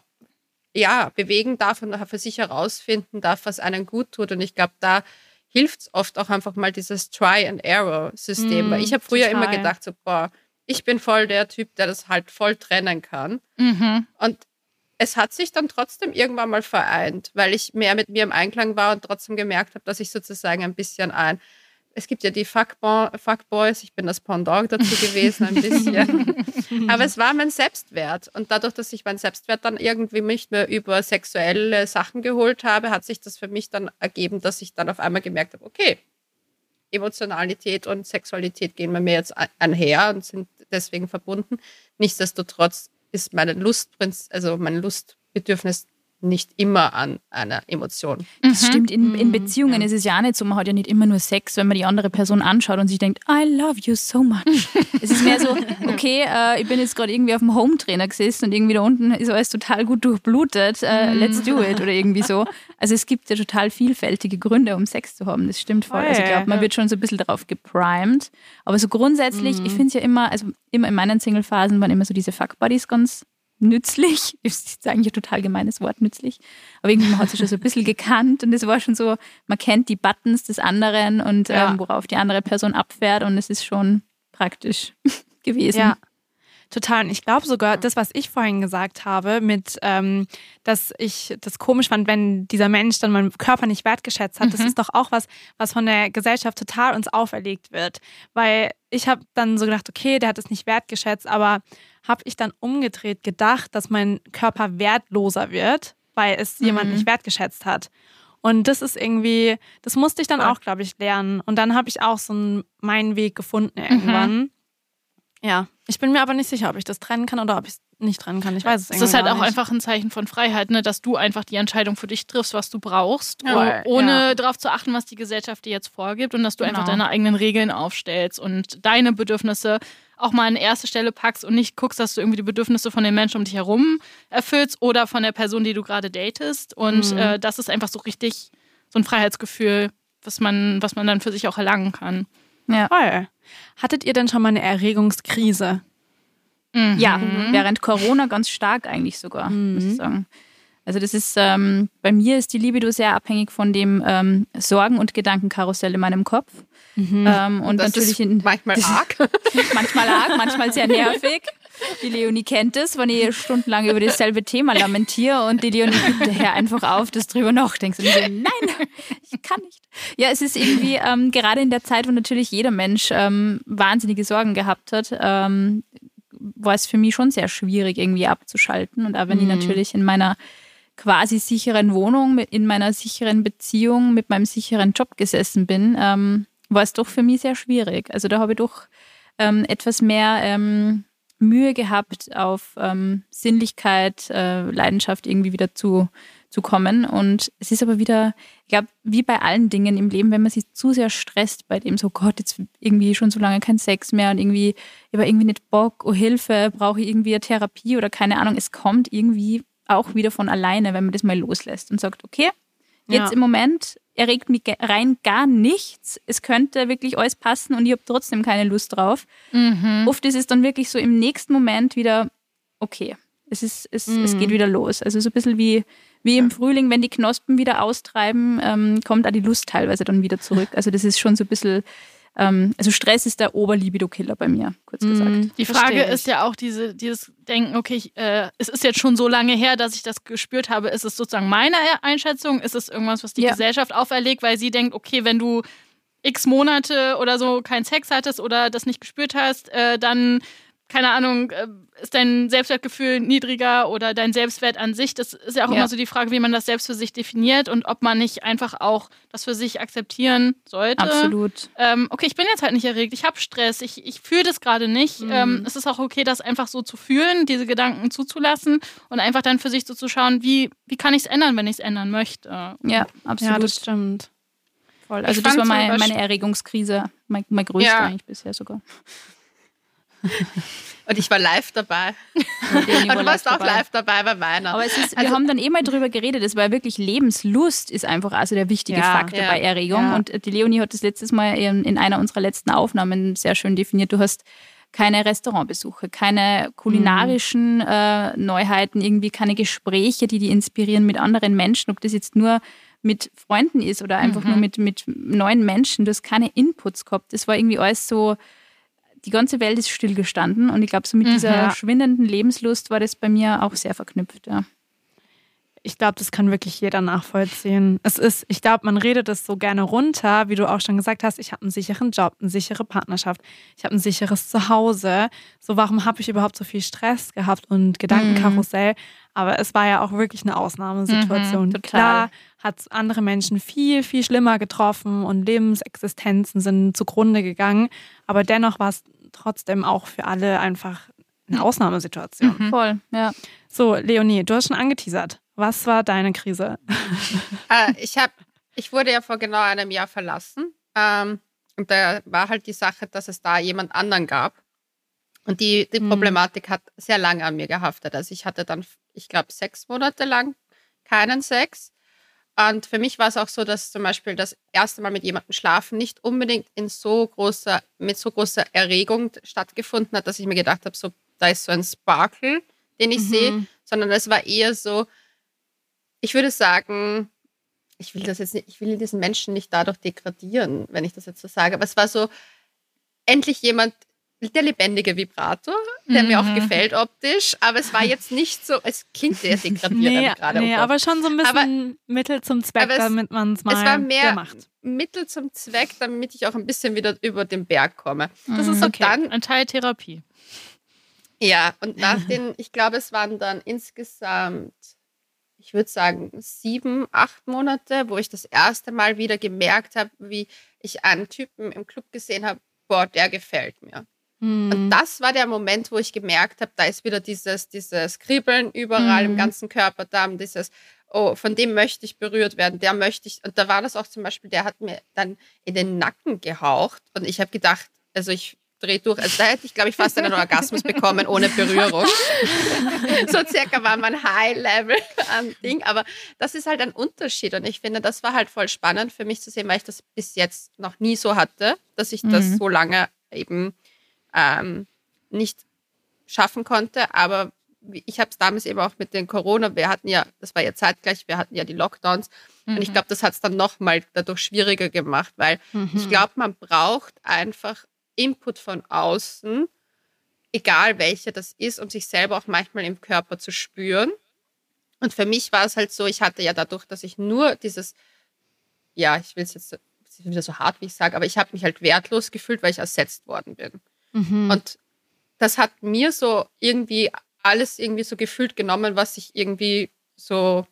ja, bewegen darf und für sich herausfinden darf, was einen gut tut. Und ich glaube, da hilft es oft auch einfach mal dieses Try-and-Error-System. Mm, Weil ich habe früher immer total. gedacht, so, boah, ich bin voll der Typ, der das halt voll trennen kann. Mhm. Und es hat sich dann trotzdem irgendwann mal vereint, weil ich mehr mit mir im Einklang war und trotzdem gemerkt habe, dass ich sozusagen ein bisschen ein. Es gibt ja die Fuckbo Fuckboys, ich bin das Pendant dazu gewesen, ein bisschen. Aber es war mein Selbstwert. Und dadurch, dass ich meinen Selbstwert dann irgendwie nicht mehr über sexuelle Sachen geholt habe, hat sich das für mich dann ergeben, dass ich dann auf einmal gemerkt habe, okay, Emotionalität und Sexualität gehen bei mir jetzt ein- einher und sind deswegen verbunden. Nichtsdestotrotz ist meine Lustprinz, also mein Lustbedürfnis nicht immer an einer Emotion. Das stimmt, in, in Mhm, Beziehungen ja. ist es ja nicht so, man hat ja nicht immer nur Sex, wenn man die andere Person anschaut und sich denkt, I love you so much. es ist mehr so, okay, äh, ich bin jetzt gerade irgendwie auf dem Hometrainer gesessen und irgendwie da unten ist alles total gut durchblutet, äh, let's do it oder irgendwie so. Also es gibt ja total vielfältige Gründe, um Sex zu haben, das stimmt voll. Also ich glaube, man wird schon so ein bisschen darauf geprimed. Aber so grundsätzlich, ich finde es ja immer, also immer in meinen Single-Phasen waren immer so diese Fuck-Buddies ganz nützlich. Ist eigentlich ein total gemeines Wort, nützlich. Aber irgendwie man hat sich schon so ein bisschen gekannt und es war schon so, man kennt die Buttons des anderen und Ja. ähm, worauf die andere Person abfährt und es ist schon praktisch gewesen. Ja, total. Und ich glaube sogar, das, was ich vorhin gesagt habe, mit, ähm, dass ich das komisch fand, wenn dieser Mensch dann meinen Körper nicht wertgeschätzt hat, das ist doch auch was, was von der Gesellschaft total uns auferlegt wird. Weil ich habe dann so gedacht, okay, der hat es nicht wertgeschätzt, aber habe ich dann umgedreht gedacht, dass mein Körper wertloser wird, weil es jemand nicht wertgeschätzt hat. Und das ist irgendwie, das musste ich dann Voll. auch, glaube ich, lernen. Und dann habe ich auch so einen, meinen Weg gefunden irgendwann. Ja, ich bin mir aber nicht sicher, ob ich das trennen kann oder ob ich es nicht trennen kann. Ich weiß es Es irgendwie ist halt auch nicht. einfach ein Zeichen von Freiheit, ne? dass du einfach die Entscheidung für dich triffst, was du brauchst, Ja. oh- ohne Ja. darauf zu achten, was die Gesellschaft dir jetzt vorgibt und dass du einfach Genau. deine eigenen Regeln aufstellst und deine Bedürfnisse auch mal an erste Stelle packst und nicht guckst, dass du irgendwie die Bedürfnisse von den Menschen um dich herum erfüllst oder von der Person, die du gerade datest. Und Mhm. äh, das ist einfach so richtig so ein Freiheitsgefühl, was man, was man dann für sich auch erlangen kann. Ja. Toll. Hattet ihr denn schon mal eine Erregungskrise? Ja, während Corona ganz stark eigentlich sogar, muss ich sagen. Also das ist, ähm, bei mir ist die Libido sehr abhängig von dem ähm, Sorgen- und Gedankenkarussell in meinem Kopf. Ähm, und das natürlich in, manchmal arg. manchmal arg, manchmal sehr nervig. Die Leonie kennt es, wenn ich stundenlang über dasselbe Thema lamentiere und die Leonie gibt daher einfach auf, dass du drüber nachdenkst. Und ich so, nein, ich kann nicht. Ja, es ist irgendwie, ähm, gerade in der Zeit, wo natürlich jeder Mensch ähm, wahnsinnige Sorgen gehabt hat, ähm, war es für mich schon sehr schwierig, irgendwie abzuschalten. Und auch wenn ich natürlich in meiner quasi sicheren Wohnung, in meiner sicheren Beziehung, mit meinem sicheren Job gesessen bin, ähm, war es doch für mich sehr schwierig. Also da habe ich doch ähm, etwas mehr ähm, Mühe gehabt, auf ähm, Sinnlichkeit, äh, Leidenschaft irgendwie wieder zu, zu kommen. Und es ist aber wieder, ich glaube, wie bei allen Dingen im Leben, wenn man sich zu sehr stresst bei dem so, Gott, jetzt irgendwie schon so lange kein Sex mehr und irgendwie, ich habe irgendwie nicht Bock, oh Hilfe, brauche ich irgendwie eine Therapie oder keine Ahnung. Es kommt irgendwie auch wieder von alleine, wenn man das mal loslässt und sagt, okay, jetzt Ja. im Moment erregt mich rein gar nichts. Es könnte wirklich alles passen und ich habe trotzdem keine Lust drauf. Mhm. Oft ist es dann wirklich so im nächsten Moment wieder, okay, Es, ist, es, mhm. es geht wieder los. Also so ein bisschen wie, wie im Frühling, wenn die Knospen wieder austreiben, ähm, kommt auch die Lust teilweise dann wieder zurück. Also das ist schon so ein bisschen also Stress ist der Oberlibido-Killer bei mir, kurz gesagt. Mm, die Frage ist ja auch diese, dieses Denken, okay, ich, äh, es ist jetzt schon so lange her, dass ich das gespürt habe. Ist es sozusagen meine Einschätzung? Ist es irgendwas, was die ja. Gesellschaft auferlegt, weil sie denkt, okay, wenn du x Monate oder so keinen Sex hattest oder das nicht gespürt hast, äh, dann keine Ahnung, äh, ist dein Selbstwertgefühl niedriger oder dein Selbstwert an sich? Das ist ja auch ja. immer so die Frage, wie man das selbst für sich definiert und ob man nicht einfach auch das für sich akzeptieren sollte. Absolut. Ähm, okay, ich bin jetzt halt nicht erregt, ich habe Stress, ich, ich fühle das gerade nicht. Mhm. Ähm, es ist auch okay, das einfach so zu fühlen, diese Gedanken zuzulassen und einfach dann für sich so zu schauen, wie, wie kann ich es ändern, wenn ich es ändern möchte. Ja, absolut. Ja, das stimmt. Voll. Also das war mein, meine Erregungskrise, mein, mein größter ja. eigentlich bisher sogar. Und ich war live dabei. Und du warst auch live dabei bei meiner. Aber ist, wir also, haben dann eh mal drüber geredet, es war wirklich Lebenslust ist einfach also der wichtige ja, Faktor ja, bei Erregung. Ja. Und die Leonie hat das letztes Mal in, einer unserer letzten Aufnahmen sehr schön definiert. Du hast keine Restaurantbesuche, keine kulinarischen mhm. äh, Neuheiten, irgendwie keine Gespräche, die die inspirieren mit anderen Menschen, ob das jetzt nur mit Freunden ist oder einfach mhm. nur mit, mit neuen Menschen. Du hast keine Inputs gehabt. Das war irgendwie alles so die ganze Welt ist stillgestanden und ich glaube, so mit mhm. dieser schwindenden Lebenslust war das bei mir auch sehr verknüpft, ja. Ich glaube, das kann wirklich jeder nachvollziehen. Es ist, ich glaube, man redet es so gerne runter, wie du auch schon gesagt hast, ich habe einen sicheren Job, eine sichere Partnerschaft, ich habe ein sicheres Zuhause. So, warum habe ich überhaupt so viel Stress gehabt und Gedankenkarussell? Mhm. Aber es war ja auch wirklich eine Ausnahmesituation. Mhm, Klar hat es andere Menschen viel, viel schlimmer getroffen und Lebensexistenzen sind zugrunde gegangen. Aber dennoch war es trotzdem auch für alle einfach eine Ausnahmesituation. Mhm. Voll, ja. So, Leonie, du hast schon angeteasert. Was war deine Krise? äh, ich, hab, ich wurde ja vor genau einem Jahr verlassen. Ähm, und da war halt die Sache, dass es da jemand anderen gab. Und die, die mhm. Problematik hat sehr lange an mir gehaftet. Also ich hatte dann, ich glaube, sechs Monate lang keinen Sex. Und für mich war es auch so, dass zum Beispiel das erste Mal mit jemandem schlafen nicht unbedingt in so großer, mit so großer Erregung stattgefunden hat, dass ich mir gedacht habe, so, da ist so ein Sparkle, den ich mhm. sehe, sondern es war eher so, ich würde sagen, ich will das jetzt nicht, ich will diesen Menschen nicht dadurch degradieren, wenn ich das jetzt so sage, aber es war so, endlich jemand, der lebendige Vibrator, der mhm. mir auch mhm. gefällt optisch, aber es war jetzt nicht so, es klingt sehr degradierend nee, gerade. Nee, oh aber schon so ein bisschen aber, Mittel zum Zweck, es, damit man es mal es war mehr macht. Mittel zum Zweck, damit ich auch ein bisschen wieder über den Berg komme. Das mhm. ist okay. dann ein Teil Therapie. Ja, und nach den, ich glaube, es waren dann insgesamt, ich würde sagen, sieben, acht Monate, wo ich das erste Mal wieder gemerkt habe, wie ich einen Typen im Club gesehen habe, boah, der gefällt mir. Und hm. das war der Moment, wo ich gemerkt habe, da ist wieder dieses, dieses Kribbeln überall mhm. im hm. ganzen Körper da, dieses, oh, von dem möchte ich berührt werden, der möchte ich. Und da war das auch zum Beispiel, der hat mir dann in den Nacken gehaucht und ich habe gedacht, also ich drehe durch. Also da hätte ich, glaube ich, fast einen Orgasmus bekommen ohne Berührung. so circa war mein High-Level an Ding. Aber das ist halt ein Unterschied. Und ich finde, das war halt voll spannend für mich zu sehen, weil ich das bis jetzt noch nie so hatte, dass ich das mhm. so lange eben ähm, nicht schaffen konnte. Aber ich habe es damals eben auch mit den Corona, wir hatten ja, das war ja zeitgleich, wir hatten ja die Lockdowns. Mhm. Und ich mhm. glaube, das hat es dann nochmal dadurch schwieriger gemacht, weil mhm. ich glaube, man braucht einfach Input von außen, egal welcher das ist, um sich selber auch manchmal im Körper zu spüren. Und für mich war es halt so, ich hatte ja dadurch, dass ich nur dieses, ja, ich will es jetzt wieder so hart, wie ich sage, aber ich habe mich halt wertlos gefühlt, weil ich ersetzt worden bin. Mhm. Und das hat mir so irgendwie alles irgendwie so gefühlt genommen, was ich irgendwie so,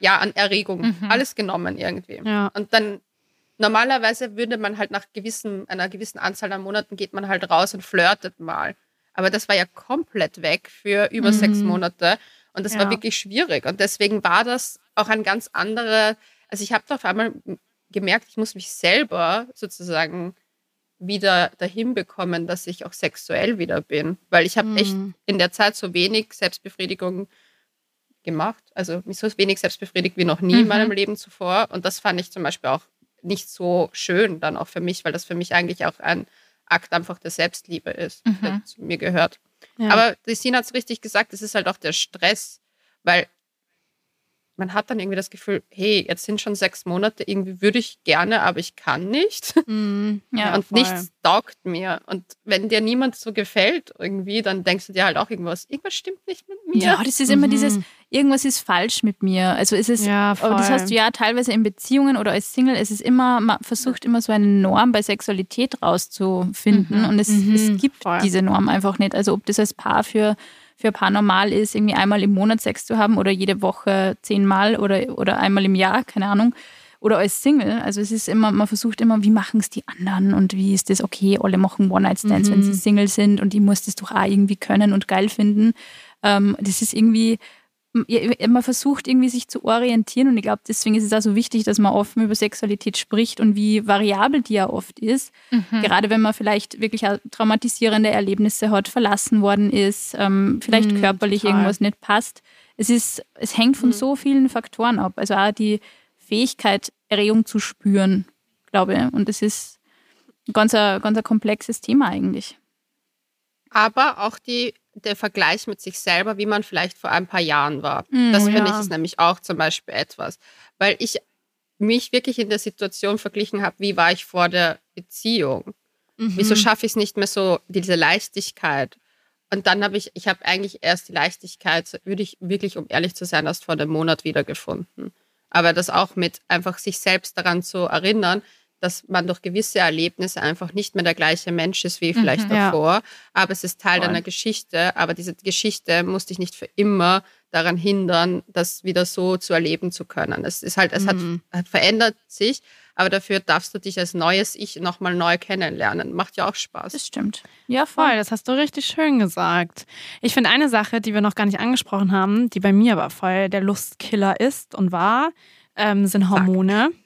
ja, an Erregung, mhm. alles genommen irgendwie. Ja. Und dann normalerweise würde man halt nach gewissen, einer gewissen Anzahl an Monaten geht man halt raus und flirtet mal. Aber das war ja komplett weg für über mhm. sechs Monate. Und das ja. war wirklich schwierig. Und deswegen war das auch ein ganz anderer, also ich habe auf einmal gemerkt, ich muss mich selber sozusagen wieder dahin bekommen, dass ich auch sexuell wieder bin. Weil ich habe mhm. echt in der Zeit so wenig Selbstbefriedigung gemacht. Also mich so wenig selbstbefriedigt wie noch nie mhm. in meinem Leben zuvor. Und das fand ich zum Beispiel auch nicht so schön dann auch für mich, weil das für mich eigentlich auch ein Akt einfach der Selbstliebe ist, mhm. der zu mir gehört. Ja. Aber die hat es richtig gesagt, es ist halt auch der Stress, weil man hat dann irgendwie das Gefühl, hey, jetzt sind schon sechs Monate, irgendwie würde ich gerne, aber ich kann nicht. Mm, ja, und voll. nichts taugt mir. Und wenn dir niemand so gefällt irgendwie, dann denkst du dir halt auch irgendwas, irgendwas stimmt nicht mit mir. Ja, das ist immer mhm. dieses, irgendwas ist falsch mit mir. Also es ist, ja, aber das hast du ja teilweise in Beziehungen oder als Single, es ist immer, man versucht immer so eine Norm bei Sexualität rauszufinden mhm. und es, mhm. es gibt voll. diese Norm einfach nicht. Also ob das als Paar für für ein paar normal ist, irgendwie einmal im Monat Sex zu haben oder jede Woche zehnmal oder, oder einmal im Jahr, keine Ahnung. Oder als Single. Also es ist immer, man versucht immer, wie machen es die anderen und wie ist das okay, alle machen One-Night-Stands, mhm. wenn sie Single sind und ich muss das doch auch irgendwie können und geil finden. Ähm, das ist irgendwie, man versucht irgendwie sich zu orientieren und ich glaube, deswegen ist es auch so wichtig, dass man offen über Sexualität spricht und wie variabel die ja oft ist. Mhm. Gerade wenn man vielleicht wirklich traumatisierende Erlebnisse hat, verlassen worden ist, ähm, vielleicht mhm, körperlich total. irgendwas nicht passt. Es ist, es hängt von mhm. so vielen Faktoren ab. Also auch die Fähigkeit, Erregung zu spüren, glaube ich. Und das ist ein ganz, ganz ein komplexes Thema eigentlich. Aber auch die der Vergleich mit sich selber, wie man vielleicht vor ein paar Jahren war. Mm, das finde ja. ich ist nämlich auch zum Beispiel etwas, weil ich mich wirklich in der Situation verglichen habe, wie war ich vor der Beziehung? Mhm. Wieso schaffe ich es nicht mehr so, diese Leichtigkeit? Und dann habe ich, ich habe eigentlich erst die Leichtigkeit, würde ich wirklich, um ehrlich zu sein, erst vor einem Monat wiedergefunden. Aber das auch mit einfach sich selbst daran zu erinnern, dass man durch gewisse Erlebnisse einfach nicht mehr der gleiche Mensch ist wie vielleicht mhm, davor. Ja. Aber es ist Teil Voll. deiner Geschichte. Aber diese Geschichte muss dich nicht für immer daran hindern, das wieder so zu erleben zu können. Es ist halt, es mhm. hat, hat, verändert sich, aber dafür darfst du dich als neues Ich nochmal neu kennenlernen. Macht ja auch Spaß. Das stimmt. Ja, voll. Das hast du richtig schön gesagt. Ich finde eine Sache, die wir noch gar nicht angesprochen haben, die bei mir aber voll der Lustkiller ist und war, ähm, sind Hormone. Sag.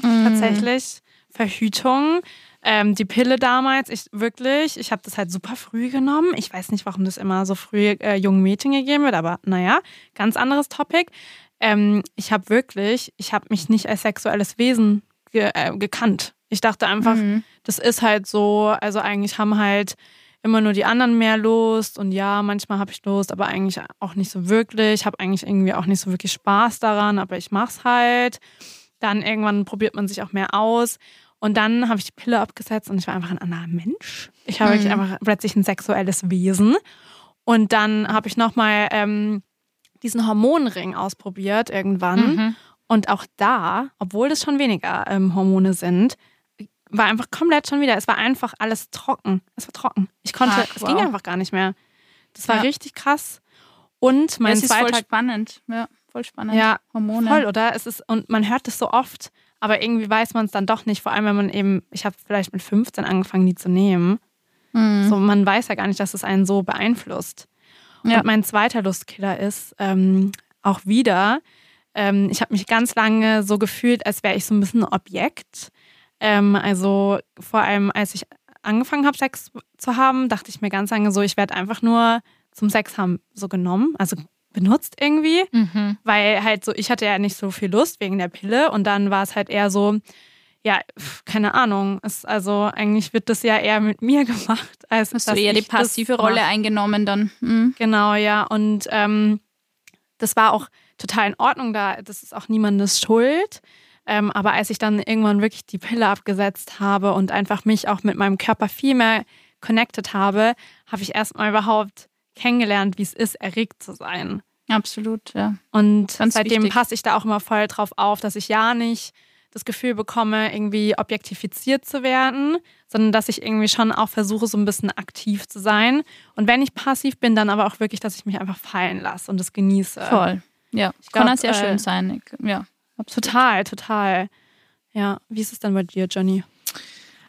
Mhm. Tatsächlich. Verhütung. Ähm, die Pille damals, ich wirklich, ich habe das halt super früh genommen. Ich weiß nicht, warum das immer so früh äh, jungen Mädchen gegeben wird, aber naja, ganz anderes Topic. Ähm, ich habe wirklich, ich habe mich nicht als sexuelles Wesen ge äh, gekannt. Ich dachte einfach, mhm. das ist halt so, also eigentlich haben halt immer nur die anderen mehr Lust und ja, manchmal habe ich Lust, aber eigentlich auch nicht so wirklich. Ich habe eigentlich irgendwie auch nicht so wirklich Spaß daran, aber ich mach's halt. Dann irgendwann probiert man sich auch mehr aus. Und dann habe ich die Pille abgesetzt und ich war einfach ein anderer Mensch. Ich war mhm. einfach plötzlich ein sexuelles Wesen. Und dann habe ich nochmal ähm, diesen Hormonring ausprobiert irgendwann. Mhm. Und auch da, obwohl es schon weniger ähm, Hormone sind, war einfach komplett schon wieder. Es war einfach alles trocken. Es war trocken. Ich konnte, Ach, es ging einfach gar nicht mehr. Das war ja. richtig krass. Und mein ja, es ist voll spannend. Ja. Voll spannend. Ja, Hormone. Voll, oder? Es ist, und man hört es so oft, aber irgendwie weiß man es dann doch nicht. Vor allem, wenn man eben, ich habe vielleicht mit 15 angefangen, die zu nehmen. Mhm. So, man weiß ja gar nicht, dass es einen so beeinflusst. Ja. Und mein zweiter Lustkiller ist ähm, auch wieder, ähm, ich habe mich ganz lange so gefühlt, als wäre ich so ein bisschen ein Objekt. Ähm, also vor allem, als ich angefangen habe, Sex zu haben, dachte ich mir ganz lange so, ich werde einfach nur zum Sex haben so genommen. Also benutzt irgendwie, mhm. weil halt so, ich hatte ja nicht so viel Lust wegen der Pille und dann war es halt eher so, ja, keine Ahnung, es, also eigentlich wird das ja eher mit mir gemacht, als Hast du eher die passive Rolle eingenommen dann. Mhm. Genau, ja, und ähm, das war auch total in Ordnung, da das ist auch niemandes Schuld. Ähm, aber als ich dann irgendwann wirklich die Pille abgesetzt habe und einfach mich auch mit meinem Körper viel mehr connected habe, habe ich erstmal überhaupt kennengelernt, wie es ist, erregt zu sein. Absolut, ja. Und Ganz seitdem passe ich da auch immer voll drauf auf, dass ich ja nicht das Gefühl bekomme, irgendwie objektifiziert zu werden, sondern dass ich irgendwie schon auch versuche, so ein bisschen aktiv zu sein. Und wenn ich passiv bin, dann aber auch wirklich, dass ich mich einfach fallen lasse und das genieße. Voll. Ja, ich kann das ja äh, schön sein. Ja, absolut. total, total. Ja, wie ist es denn bei dir, Johnny?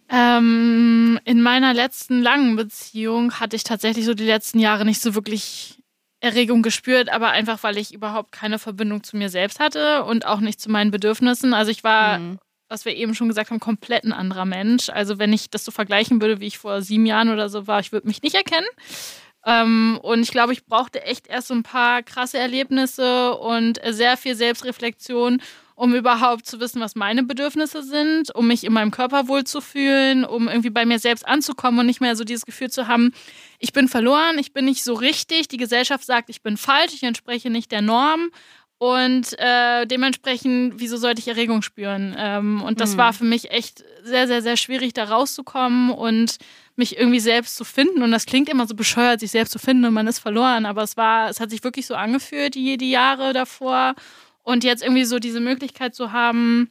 Ähm, in meiner letzten langen Beziehung hatte ich tatsächlich so die letzten Jahre nicht so wirklich Erregung gespürt, aber einfach, weil ich überhaupt keine Verbindung zu mir selbst hatte und auch nicht zu meinen Bedürfnissen. Also ich war, mhm. was wir eben schon gesagt haben, komplett ein anderer Mensch. Also wenn ich das so vergleichen würde, wie ich vor sieben Jahren oder so war, ich würde mich nicht erkennen. Ähm, und ich glaube, ich brauchte echt erst so ein paar krasse Erlebnisse und sehr viel Selbstreflexion, um überhaupt zu wissen, was meine Bedürfnisse sind, um mich in meinem Körper wohlzufühlen, um irgendwie bei mir selbst anzukommen und nicht mehr so dieses Gefühl zu haben, ich bin verloren, ich bin nicht so richtig, die Gesellschaft sagt, ich bin falsch, ich entspreche nicht der Norm. Und äh, dementsprechend, wieso sollte ich Erregung spüren? Ähm, und das mhm. war für mich echt sehr, sehr, sehr schwierig, da rauszukommen und mich irgendwie selbst zu finden. Und das klingt immer so bescheuert, sich selbst zu finden und man ist verloren. Aber es war, es hat sich wirklich so angefühlt, die, die Jahre davor. Und jetzt irgendwie so diese Möglichkeit zu haben,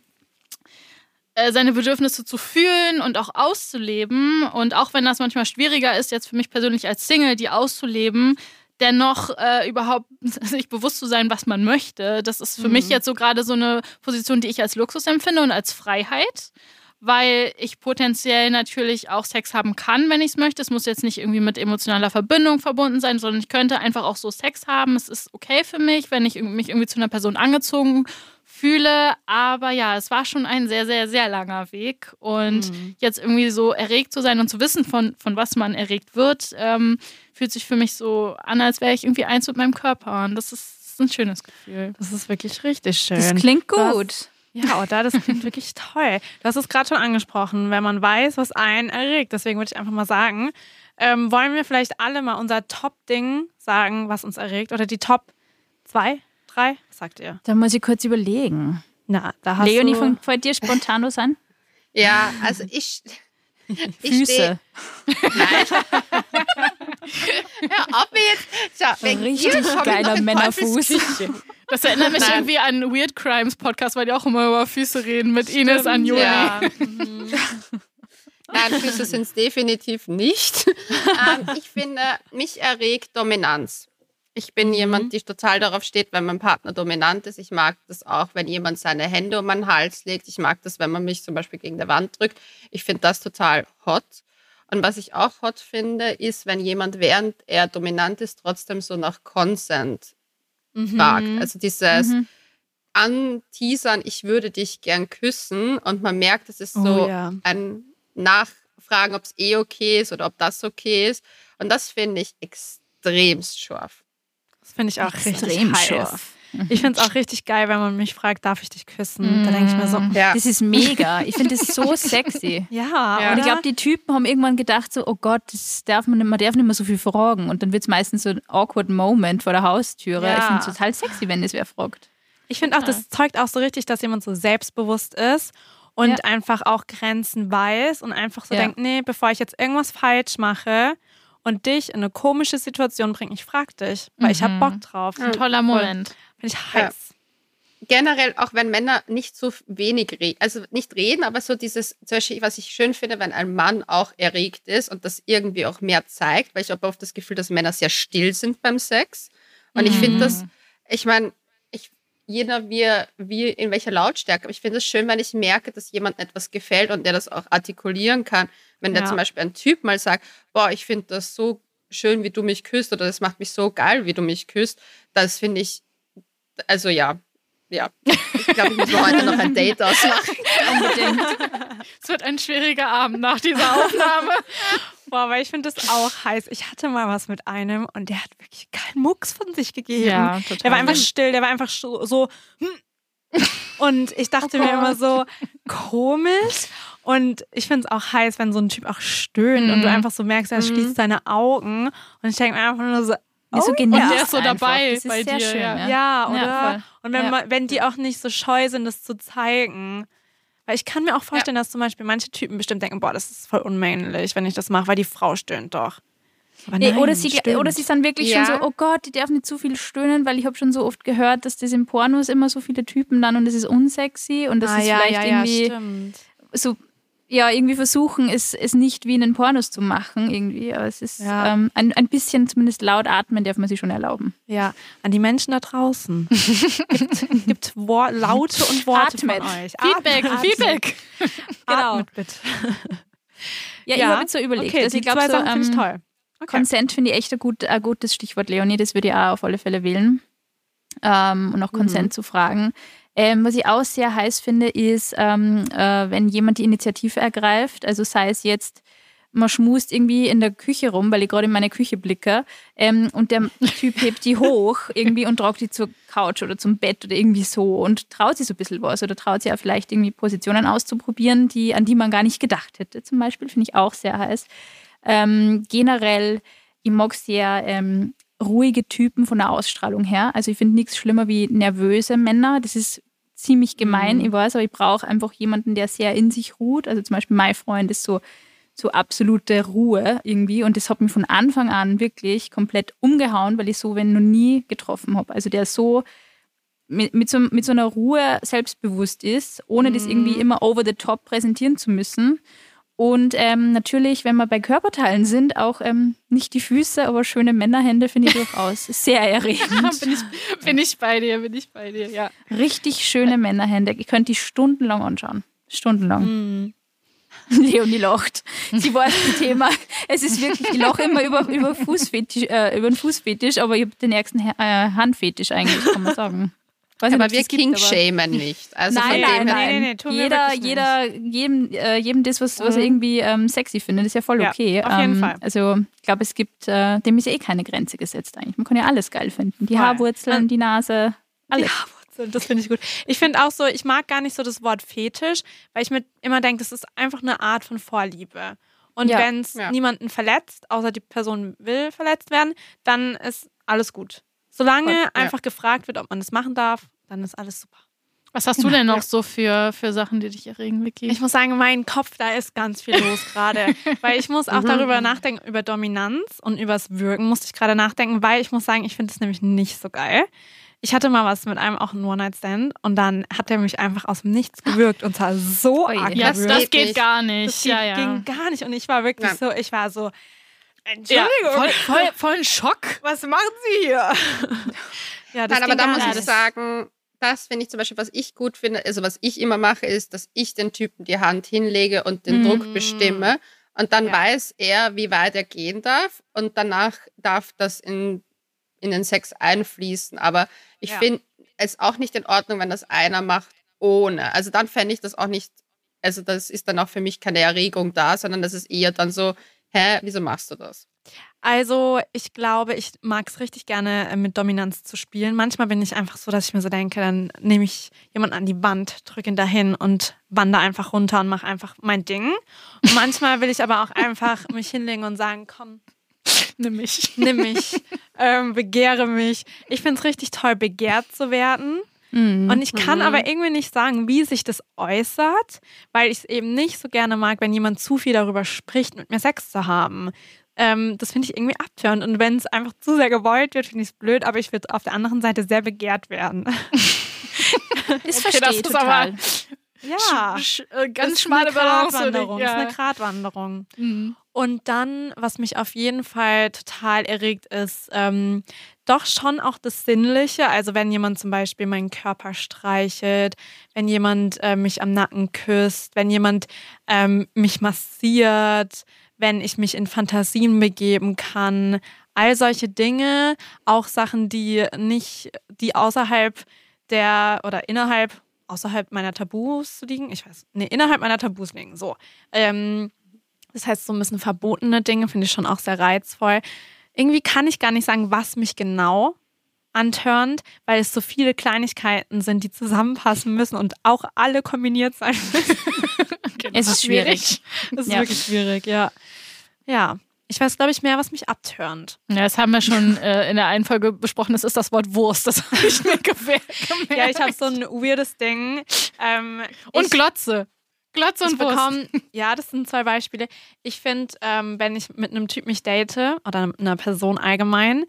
äh, seine Bedürfnisse zu fühlen und auch auszuleben. Und auch wenn das manchmal schwieriger ist, jetzt für mich persönlich als Single, die auszuleben, dennoch äh, überhaupt sich bewusst zu sein, was man möchte. Das ist für mhm. mich jetzt so gerade so eine Position, die ich als Luxus empfinde und als Freiheit weil ich potenziell natürlich auch Sex haben kann, wenn ich es möchte. Es muss jetzt nicht irgendwie mit emotionaler Verbindung verbunden sein, sondern ich könnte einfach auch so Sex haben. Es ist okay für mich, wenn ich mich irgendwie zu einer Person angezogen fühle. Aber ja, es war schon ein sehr, sehr, sehr langer Weg. Und mhm. jetzt irgendwie so erregt zu sein und zu wissen, von, von was man erregt wird, ähm, fühlt sich für mich so an, als wäre ich irgendwie eins mit meinem Körper. Und das ist, das ist ein schönes Gefühl. Das ist wirklich richtig schön. Das klingt gut. Das ja, oder? Das klingt wirklich toll. Du hast es gerade schon angesprochen, wenn man weiß, was einen erregt. Deswegen würde ich einfach mal sagen, ähm, wollen wir vielleicht alle mal unser Top-Ding sagen, was uns erregt? Oder die Top 2, 3? Was sagt ihr? Da muss ich kurz überlegen. Na, da hast Leonie, du... fällt dir spontan was an? Ja, also ich... Ich Füße. Nein. ja, ob wir jetzt. So, Richtig geiler Männerfuß. Das erinnert mich irgendwie an Weird Crimes Podcast, weil die auch immer über Füße reden mit Stimmt, Ines Anjoli. Ja. Nein, Füße sind es definitiv nicht. ähm, ich finde, mich erregt Dominanz. Ich bin mhm. jemand, die total darauf steht, wenn mein Partner dominant ist. Ich mag das auch, wenn jemand seine Hände um meinen Hals legt. Ich mag das, wenn man mich zum Beispiel gegen die Wand drückt. Ich finde das total hot. Und was ich auch hot finde, ist, wenn jemand, während er dominant ist, trotzdem so nach Consent mhm. fragt. Also dieses mhm. Anteasern, ich würde dich gern küssen und man merkt, es ist so oh, ja. ein Nachfragen, ob es eh okay ist oder ob das okay ist. Und das finde ich extremst scharf. Das finde ich auch Extrem richtig scharf. Ich finde es auch richtig geil, wenn man mich fragt, darf ich dich küssen? Mm. Da denke ich mir so, mm. ja. das ist mega. Ich finde das so sexy. ja, ja. Und ich glaube, die Typen haben irgendwann gedacht so, oh Gott, das darf man, man darf nicht mehr so viel fragen. Und dann wird es meistens so ein awkward Moment vor der Haustüre. Ja. Ich finde es total sexy, wenn es wer fragt. Ich finde auch, das zeugt auch so richtig, dass jemand so selbstbewusst ist und ja. einfach auch Grenzen weiß und einfach so denkt, nee, bevor ich jetzt irgendwas falsch mache, und dich in eine komische Situation bringe, ich frage dich, weil mhm. ich habe Bock drauf. Ein toller Moment. Finde ich heiß. Ja. Generell, auch wenn Männer nicht so wenig reden, also nicht reden, aber so dieses, zum Beispiel, was ich schön finde, wenn ein Mann auch erregt ist und das irgendwie auch mehr zeigt, weil ich habe oft das Gefühl, dass Männer sehr still sind beim Sex. Und mhm. ich finde das, ich meine, jeder wie, wie in welcher Lautstärke. Aber ich finde es schön, wenn ich merke, dass jemand etwas gefällt und der das auch artikulieren kann. Wenn der ja. zum Beispiel ein Typ mal sagt, boah, ich finde das so schön, wie du mich küsst oder das macht mich so geil, wie du mich küsst, das finde ich also ja, ja. Ich glaube, ich muss heute noch ein Date ausmachen. Unbedingt. Es wird ein schwieriger Abend nach dieser Aufnahme. Boah, weil ich finde das auch heiß. Ich hatte mal was mit einem und der hat wirklich keinen Mucks von sich gegeben. Ja, total. Der war einfach still, der war einfach so. hm. und ich dachte oh mir immer so, komisch. Und ich finde es auch heiß, wenn so ein Typ auch stöhnt mm. und du mhm. einfach so merkst, er mm. schließt seine Augen. Und ich denke mir einfach nur so, Oh, so und der ist so dabei bei dir. Schön, ja. ja, oder? Ja, und wenn, man, wenn die auch nicht so scheu sind, das zu zeigen. Weil ich kann mir auch vorstellen, dass zum Beispiel manche Typen bestimmt denken, boah, das ist voll unmännlich, wenn ich das mache, weil die Frau stöhnt doch. Nee, oder, sie, oder sie sind wirklich ja. schon so, oh Gott, die darf nicht zu viel stöhnen, weil ich habe schon so oft gehört, dass das in Pornos immer so viele Typen dann und das ist unsexy und das ah, ist ja, vielleicht ja, irgendwie so ja, irgendwie versuchen, es, es nicht wie in den Pornos zu machen, irgendwie. Aber es ist ja. ähm, ein, ein bisschen zumindest laut atmen darf man sich schon erlauben. Ja, an die Menschen da draußen. gibt, gibt Laute und Worte Atmet. von euch. Feedback, Atmet. Feedback. genau. Atmet bitte. Ja, ja, ich habe jetzt so überlegt. Okay, also ich glaube, so, ähm, finde ich toll. Okay. Consent finde ich echt ein, gut, ein gutes Stichwort, Leonie. Das würde ich auch auf alle Fälle wählen. Ähm, und auch Consent mhm. zu fragen. Ähm, was ich auch sehr heiß finde, ist, ähm, äh, wenn jemand die Initiative ergreift, also sei es jetzt man schmust irgendwie in der Küche rum, weil ich gerade in meine Küche blicke. Ähm, und der Typ hebt die hoch irgendwie und tragt die zur Couch oder zum Bett oder irgendwie so und traut sich so ein bisschen was oder traut sich auch vielleicht irgendwie Positionen auszuprobieren, die, an die man gar nicht gedacht hätte. Zum Beispiel finde ich auch sehr heiß. Ähm, generell, ich mag sehr ähm, ruhige Typen von der Ausstrahlung her. Also ich finde nichts schlimmer wie nervöse Männer. Das ist ziemlich gemein, mhm. ich weiß, aber ich brauche einfach jemanden, der sehr in sich ruht. Also zum Beispiel mein Freund ist so so absolute Ruhe irgendwie. Und das hat mich von Anfang an wirklich komplett umgehauen, weil ich so wenn noch nie getroffen habe. Also der so mit, mit, so mit so einer Ruhe selbstbewusst ist, ohne mhm. das irgendwie immer over the top präsentieren zu müssen. Und ähm, natürlich, wenn wir bei Körperteilen sind, auch ähm, nicht die Füße, aber schöne Männerhände finde ich durchaus sehr erregend. bin, ich, bin ich bei dir, bin ich bei dir, ja. Richtig schöne Männerhände. Ich könnte die stundenlang anschauen. Stundenlang. Mhm. Leonie lacht. Sie weiß das Thema. Es ist wirklich, ich lache immer über, über, Fußfetisch, äh, über den Fußfetisch, aber ich habe den ärgsten äh, Handfetisch eigentlich, kann man sagen. Weiß aber wir King-shamen nicht. Also nein, nein, nein, nein, nein, Jeder, jeder, jedem, äh, jedem das, was, was er mhm. irgendwie ähm, sexy findet, ist ja voll okay. Ja, auf jeden ähm, Fall. Also ich glaube, es gibt, äh, dem ist ja eh keine Grenze gesetzt eigentlich. Man kann ja alles geil finden. Die Haarwurzeln, die Nase, alles. Die Haarwurzeln. Das finde ich gut. Ich finde auch so, ich mag gar nicht so das Wort Fetisch, weil ich mir immer denke, das ist einfach eine Art von Vorliebe. Und ja. wenn es ja. niemanden verletzt, außer die Person will verletzt werden, dann ist alles gut. Solange ja. einfach gefragt wird, ob man das machen darf, dann ist alles super. Was hast du denn noch so für, für Sachen, die dich erregen, Vicky? Ich muss sagen, mein Kopf, da ist ganz viel los gerade. weil ich muss auch mhm. darüber nachdenken, über Dominanz und übers Wirken musste ich gerade nachdenken, weil ich muss sagen, ich finde es nämlich nicht so geil. Ich hatte mal was mit einem auch einen One-Night-Stand und dann hat er mich einfach aus dem Nichts gewürgt und zwar so oh arg. Ja, das geht nicht. gar nicht. Das ja, ja. ging gar nicht und ich war wirklich ja. so, ich war so, Entschuldigung. Ja, voll, voll, voll ein Schock. Was machen Sie hier? ja, das Nein, aber da muss ich sagen, das finde ich zum Beispiel, was ich gut finde, also was ich immer mache, ist, dass ich den Typen die Hand hinlege und den mm. Druck bestimme. Und dann ja. weiß er, wie weit er gehen darf. Und danach darf das in in den Sex einfließen. Aber ich ja. finde es auch nicht in Ordnung, wenn das einer macht ohne. Also dann fände ich das auch nicht, also das ist dann auch für mich keine Erregung da, sondern das ist eher dann so, hä, wieso machst du das? Also, ich glaube, ich mag es richtig gerne, äh, mit Dominanz zu spielen. Manchmal bin ich einfach so, dass ich mir so denke, dann nehme ich jemanden an die Wand, drücke ihn dahin und wandere einfach runter und mache einfach mein Ding. Und manchmal will ich aber auch einfach mich hinlegen und sagen, komm, Nimm mich. Nimm mich. ähm, begehre mich. Ich finde es richtig toll, begehrt zu werden. Mhm. Und ich kann mhm. aber irgendwie nicht sagen, wie sich das äußert, weil ich es eben nicht so gerne mag, wenn jemand zu viel darüber spricht, mit mir Sex zu haben. Ähm, das finde ich irgendwie abtörend. Und wenn es einfach zu sehr gewollt wird, finde ich es blöd, aber ich würde auf der anderen Seite sehr begehrt werden. ist okay, verstehe total. ja, sch sch äh, ganz schmale Balance. Ja. Das ist eine Gratwanderung. Mhm. Und dann, was mich auf jeden Fall total erregt, ist ähm, doch schon auch das Sinnliche. Also wenn jemand zum Beispiel meinen Körper streichelt, wenn jemand äh, mich am Nacken küsst, wenn jemand ähm, mich massiert, wenn ich mich in Fantasien begeben kann. All solche Dinge, auch Sachen, die nicht, die außerhalb der oder innerhalb, außerhalb meiner Tabus liegen. Ich weiß, nee, innerhalb meiner Tabus liegen. So. Ähm, das heißt, so ein bisschen verbotene Dinge finde ich schon auch sehr reizvoll. Irgendwie kann ich gar nicht sagen, was mich genau antörnt, weil es so viele Kleinigkeiten sind, die zusammenpassen müssen und auch alle kombiniert sein müssen. genau. Es ist schwierig. Es ist ja. wirklich schwierig, ja. Ja. Ich weiß, glaube ich, mehr, was mich abtörnt. Ja, das haben wir schon äh, in der einen Folge besprochen. Das ist das Wort Wurst. Das habe ich mir gemerkt. Ja, ich habe so ein weirdes Ding. Ähm, und Glotze. Glotze und bekomme, Ja, das sind zwei Beispiele. Ich finde, ähm, wenn ich mit einem Typ mich date oder einer Person allgemein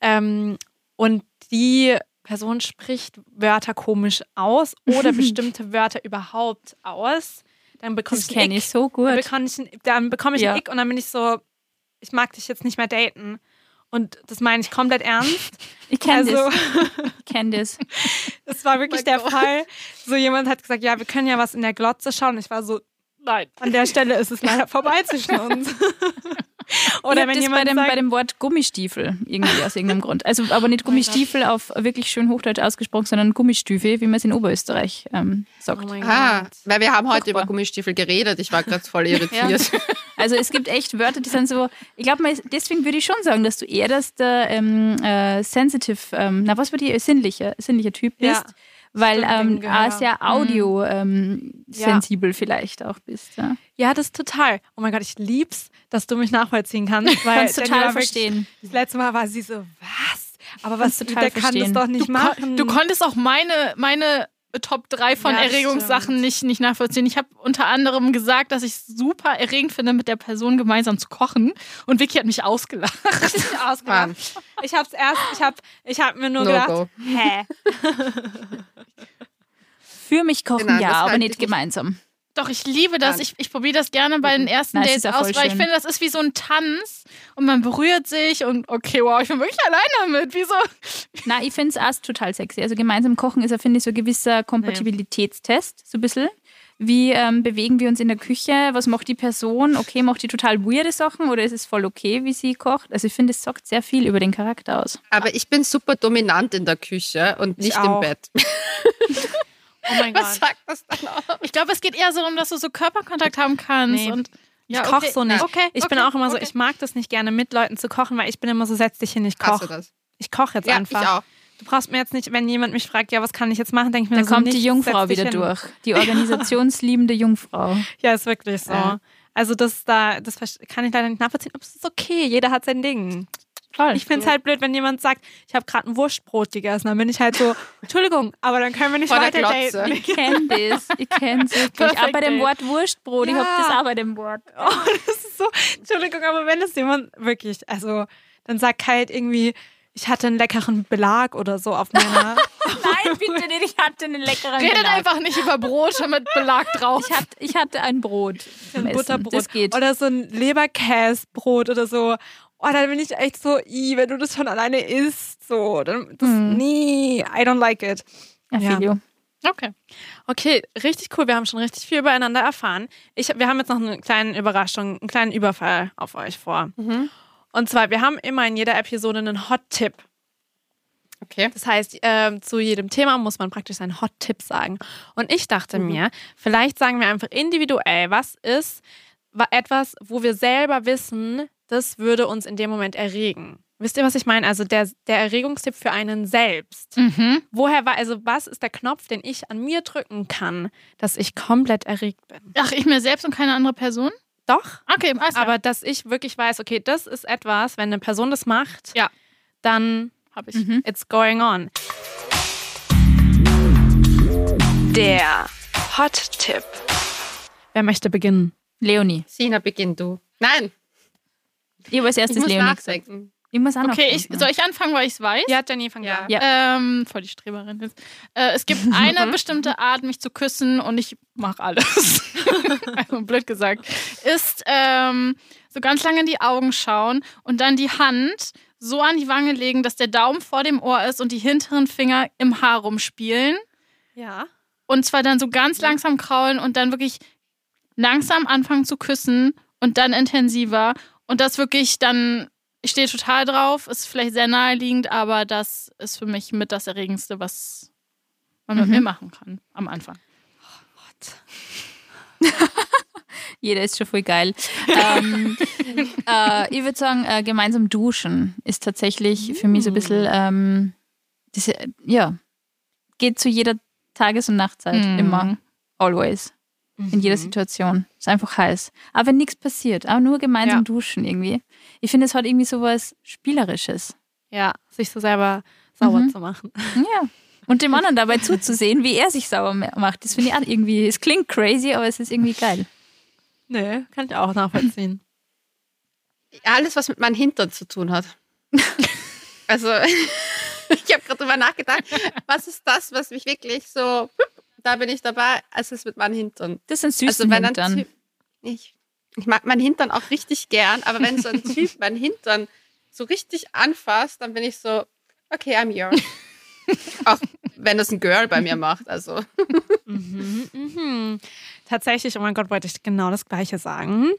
ähm, und die Person spricht Wörter komisch aus oder bestimmte Wörter überhaupt aus, dann bekomme ich kenne ich so gut. Dann bekomme ich, dann bekomme ich ja. einen Ick und dann bin ich so, ich mag dich jetzt nicht mehr daten. Und das meine ich komplett ernst. Ich kenne also, das. Ich kenne das. Das war wirklich oh der God. Fall. So jemand hat gesagt, ja, wir können ja was in der Glotze schauen. Ich war so, nein, an der Stelle ist es leider vorbei zwischen uns. Oder wenn jemand bei dem, sagt, bei dem Wort Gummistiefel irgendwie aus irgendeinem Grund. Also aber nicht Gummistiefel oh auf wirklich schön Hochdeutsch ausgesprochen, sondern Gummistiefel, wie man es in Oberösterreich ähm, sagt. Oh ah, weil wir haben heute Furchtbar. über Gummistiefel geredet. Ich war gerade voll irritiert. ja. Also es gibt echt Wörter, die sind so. Ich glaube, deswegen würde ich schon sagen, dass du eher das der ähm, äh, sensitive, ähm, na was war die sinnliche, sinnliche Typ bist. Ja weil ähm, ja. sehr mhm. audio ähm, sensibel ja. vielleicht auch bist. Ja. ja, das ist total. Oh mein Gott, ich lieb's, dass du mich nachvollziehen kannst. Weil Kannst total verstehen. Das letzte Mal war sie so, was? Aber was, der verstehen. kann das doch nicht du machen. Kon du konntest auch meine, meine Top 3 von ja, Erregungssachen nicht, nicht nachvollziehen. Ich habe unter anderem gesagt, dass ich es super erregend finde, mit der Person gemeinsam zu kochen. Und Vicky hat mich ausgelacht. ausgelacht. Ich habe es erst, ich habe ich hab mir nur no gedacht, go. hä? Für mich kochen genau, ja, aber nicht gemeinsam. Doch, ich liebe das. Ich, ich probiere das gerne bei den ersten Nein, Dates aus, weil ich finde, das ist wie so ein Tanz und man berührt sich und okay, wow, ich bin wirklich allein damit. Wieso? Na, ich finde es erst total sexy. Also gemeinsam kochen ist ja, finde ich, so ein gewisser Kompatibilitätstest, so ein bisschen. Wie ähm, bewegen wir uns in der Küche? Was macht die Person? Okay, macht die total weirde Sachen oder ist es voll okay, wie sie kocht? Also ich finde, es sagt sehr viel über den Charakter aus. Aber ich bin super dominant in der Küche und nicht im Bett. Oh mein Gott. Was sagt das dann auch? Ich glaube, es geht eher so darum, dass du so Körperkontakt haben kannst. Nee. Und ja, ich koche okay. so nicht. Okay, ich okay, bin auch immer so, ich mag das nicht gerne mit Leuten zu kochen, weil ich bin immer so, setz dich hin, ich koche. Ich koche jetzt ja, einfach. Ich auch. Du brauchst mir jetzt nicht, wenn jemand mich fragt, ja, was kann ich jetzt machen, denke ich mir Dann so kommt nicht, die Jungfrau wieder hin. durch. Die organisationsliebende Jungfrau. Ja, ist wirklich so. Ja. Also das da, das kann ich leider nicht nachvollziehen, aber es ist okay, jeder hat sein Ding. Toll. Ich finde es halt blöd, wenn jemand sagt, ich habe gerade ein Wurstbrot gegessen. Dann bin ich halt so, Entschuldigung, aber dann können wir nicht weiter daten. Ich kenne das. Ich kenne es wirklich. Auch bei dem Wort Wurstbrot. Ja. Ich habe das auch bei dem Wort. Oh, das ist so, Entschuldigung, aber wenn es jemand wirklich, also dann sagt halt irgendwie, ich hatte einen leckeren Belag oder so auf meiner. Nein, bitte nicht, ich hatte einen leckeren Redet Belag. Redet einfach nicht über Brote mit Belag drauf. Ich, hat, ich hatte ein Brot. Ein Butterbrot. Das geht. Oder so ein Leberkäsbrot oder so. Oh, dann bin ich echt so, i, wenn du das schon alleine isst, so, dann, das, hm. nee, I don't like it. Ja, ja. Okay. Okay, richtig cool. Wir haben schon richtig viel übereinander erfahren. Ich, wir haben jetzt noch eine kleine Überraschung, einen kleinen Überfall auf euch vor. Mhm. Und zwar, wir haben immer in jeder Episode einen Hot-Tipp. Okay. Das heißt, äh, zu jedem Thema muss man praktisch einen Hot-Tipp sagen. Und ich dachte mhm. mir, vielleicht sagen wir einfach individuell, was ist etwas, wo wir selber wissen, das würde uns in dem Moment erregen. Wisst ihr, was ich meine? Also der, der Erregungstipp für einen selbst. Mhm. Woher war, also was ist der Knopf, den ich an mir drücken kann, dass ich komplett erregt bin? Ach, ich mir selbst und keine andere Person? Doch. Okay, alles Aber dass ich wirklich weiß, okay, das ist etwas, wenn eine Person das macht, ja. dann habe ich. Mhm. It's going on. Der Hot-Tipp. Wer möchte beginnen? Leonie. Sina, beginn du. Nein. Ich als erstes ich muss Leonie. Nachdenken. Ich muss auch okay, ich, soll ich anfangen, weil ich es weiß? Ja, Jenny, fang ja. ja. Ähm, voll die Streberin jetzt. Äh, es gibt eine bestimmte Art, mich zu küssen und ich mache alles. also blöd gesagt. Ist ähm, so ganz lange in die Augen schauen und dann die Hand so an die Wange legen, dass der Daumen vor dem Ohr ist und die hinteren Finger im Haar rumspielen. Ja. Und zwar dann so ganz langsam kraulen und dann wirklich langsam anfangen zu küssen und dann intensiver und das wirklich dann, ich stehe total drauf, ist vielleicht sehr naheliegend, aber das ist für mich mit das Erregendste, was man mhm. mit mir machen kann am Anfang. Oh Jeder ist schon voll geil. ähm, äh, ich würde sagen, äh, gemeinsam duschen ist tatsächlich für mich so ein bisschen, ähm, diese, ja, geht zu jeder Tages- und Nachtzeit mhm. immer. Always in jeder mhm. Situation. Ist einfach heiß. Aber wenn nichts passiert, auch nur gemeinsam ja. duschen irgendwie. Ich finde, es hat irgendwie so was Spielerisches. Ja, sich so selber sauber mhm. zu machen. Ja. Und dem anderen dabei zuzusehen, wie er sich sauber macht. Das finde ich auch irgendwie, es klingt crazy, aber es ist irgendwie geil. Nee, kann ich auch nachvollziehen. Alles, was mit meinem Hintern zu tun hat. also, ich habe gerade drüber nachgedacht, was ist das, was mich wirklich so da bin ich dabei, als es mit meinem Hintern. Das sind süße also, Hintern. Typ, ich, ich mag meinen Hintern auch richtig gern, aber wenn so ein Typ meinen Hintern so richtig anfasst, dann bin ich so, okay, I'm yours. auch wenn das ein Girl bei mir macht, also. mhm, mhm. Tatsächlich, oh mein Gott, wollte ich genau das Gleiche sagen.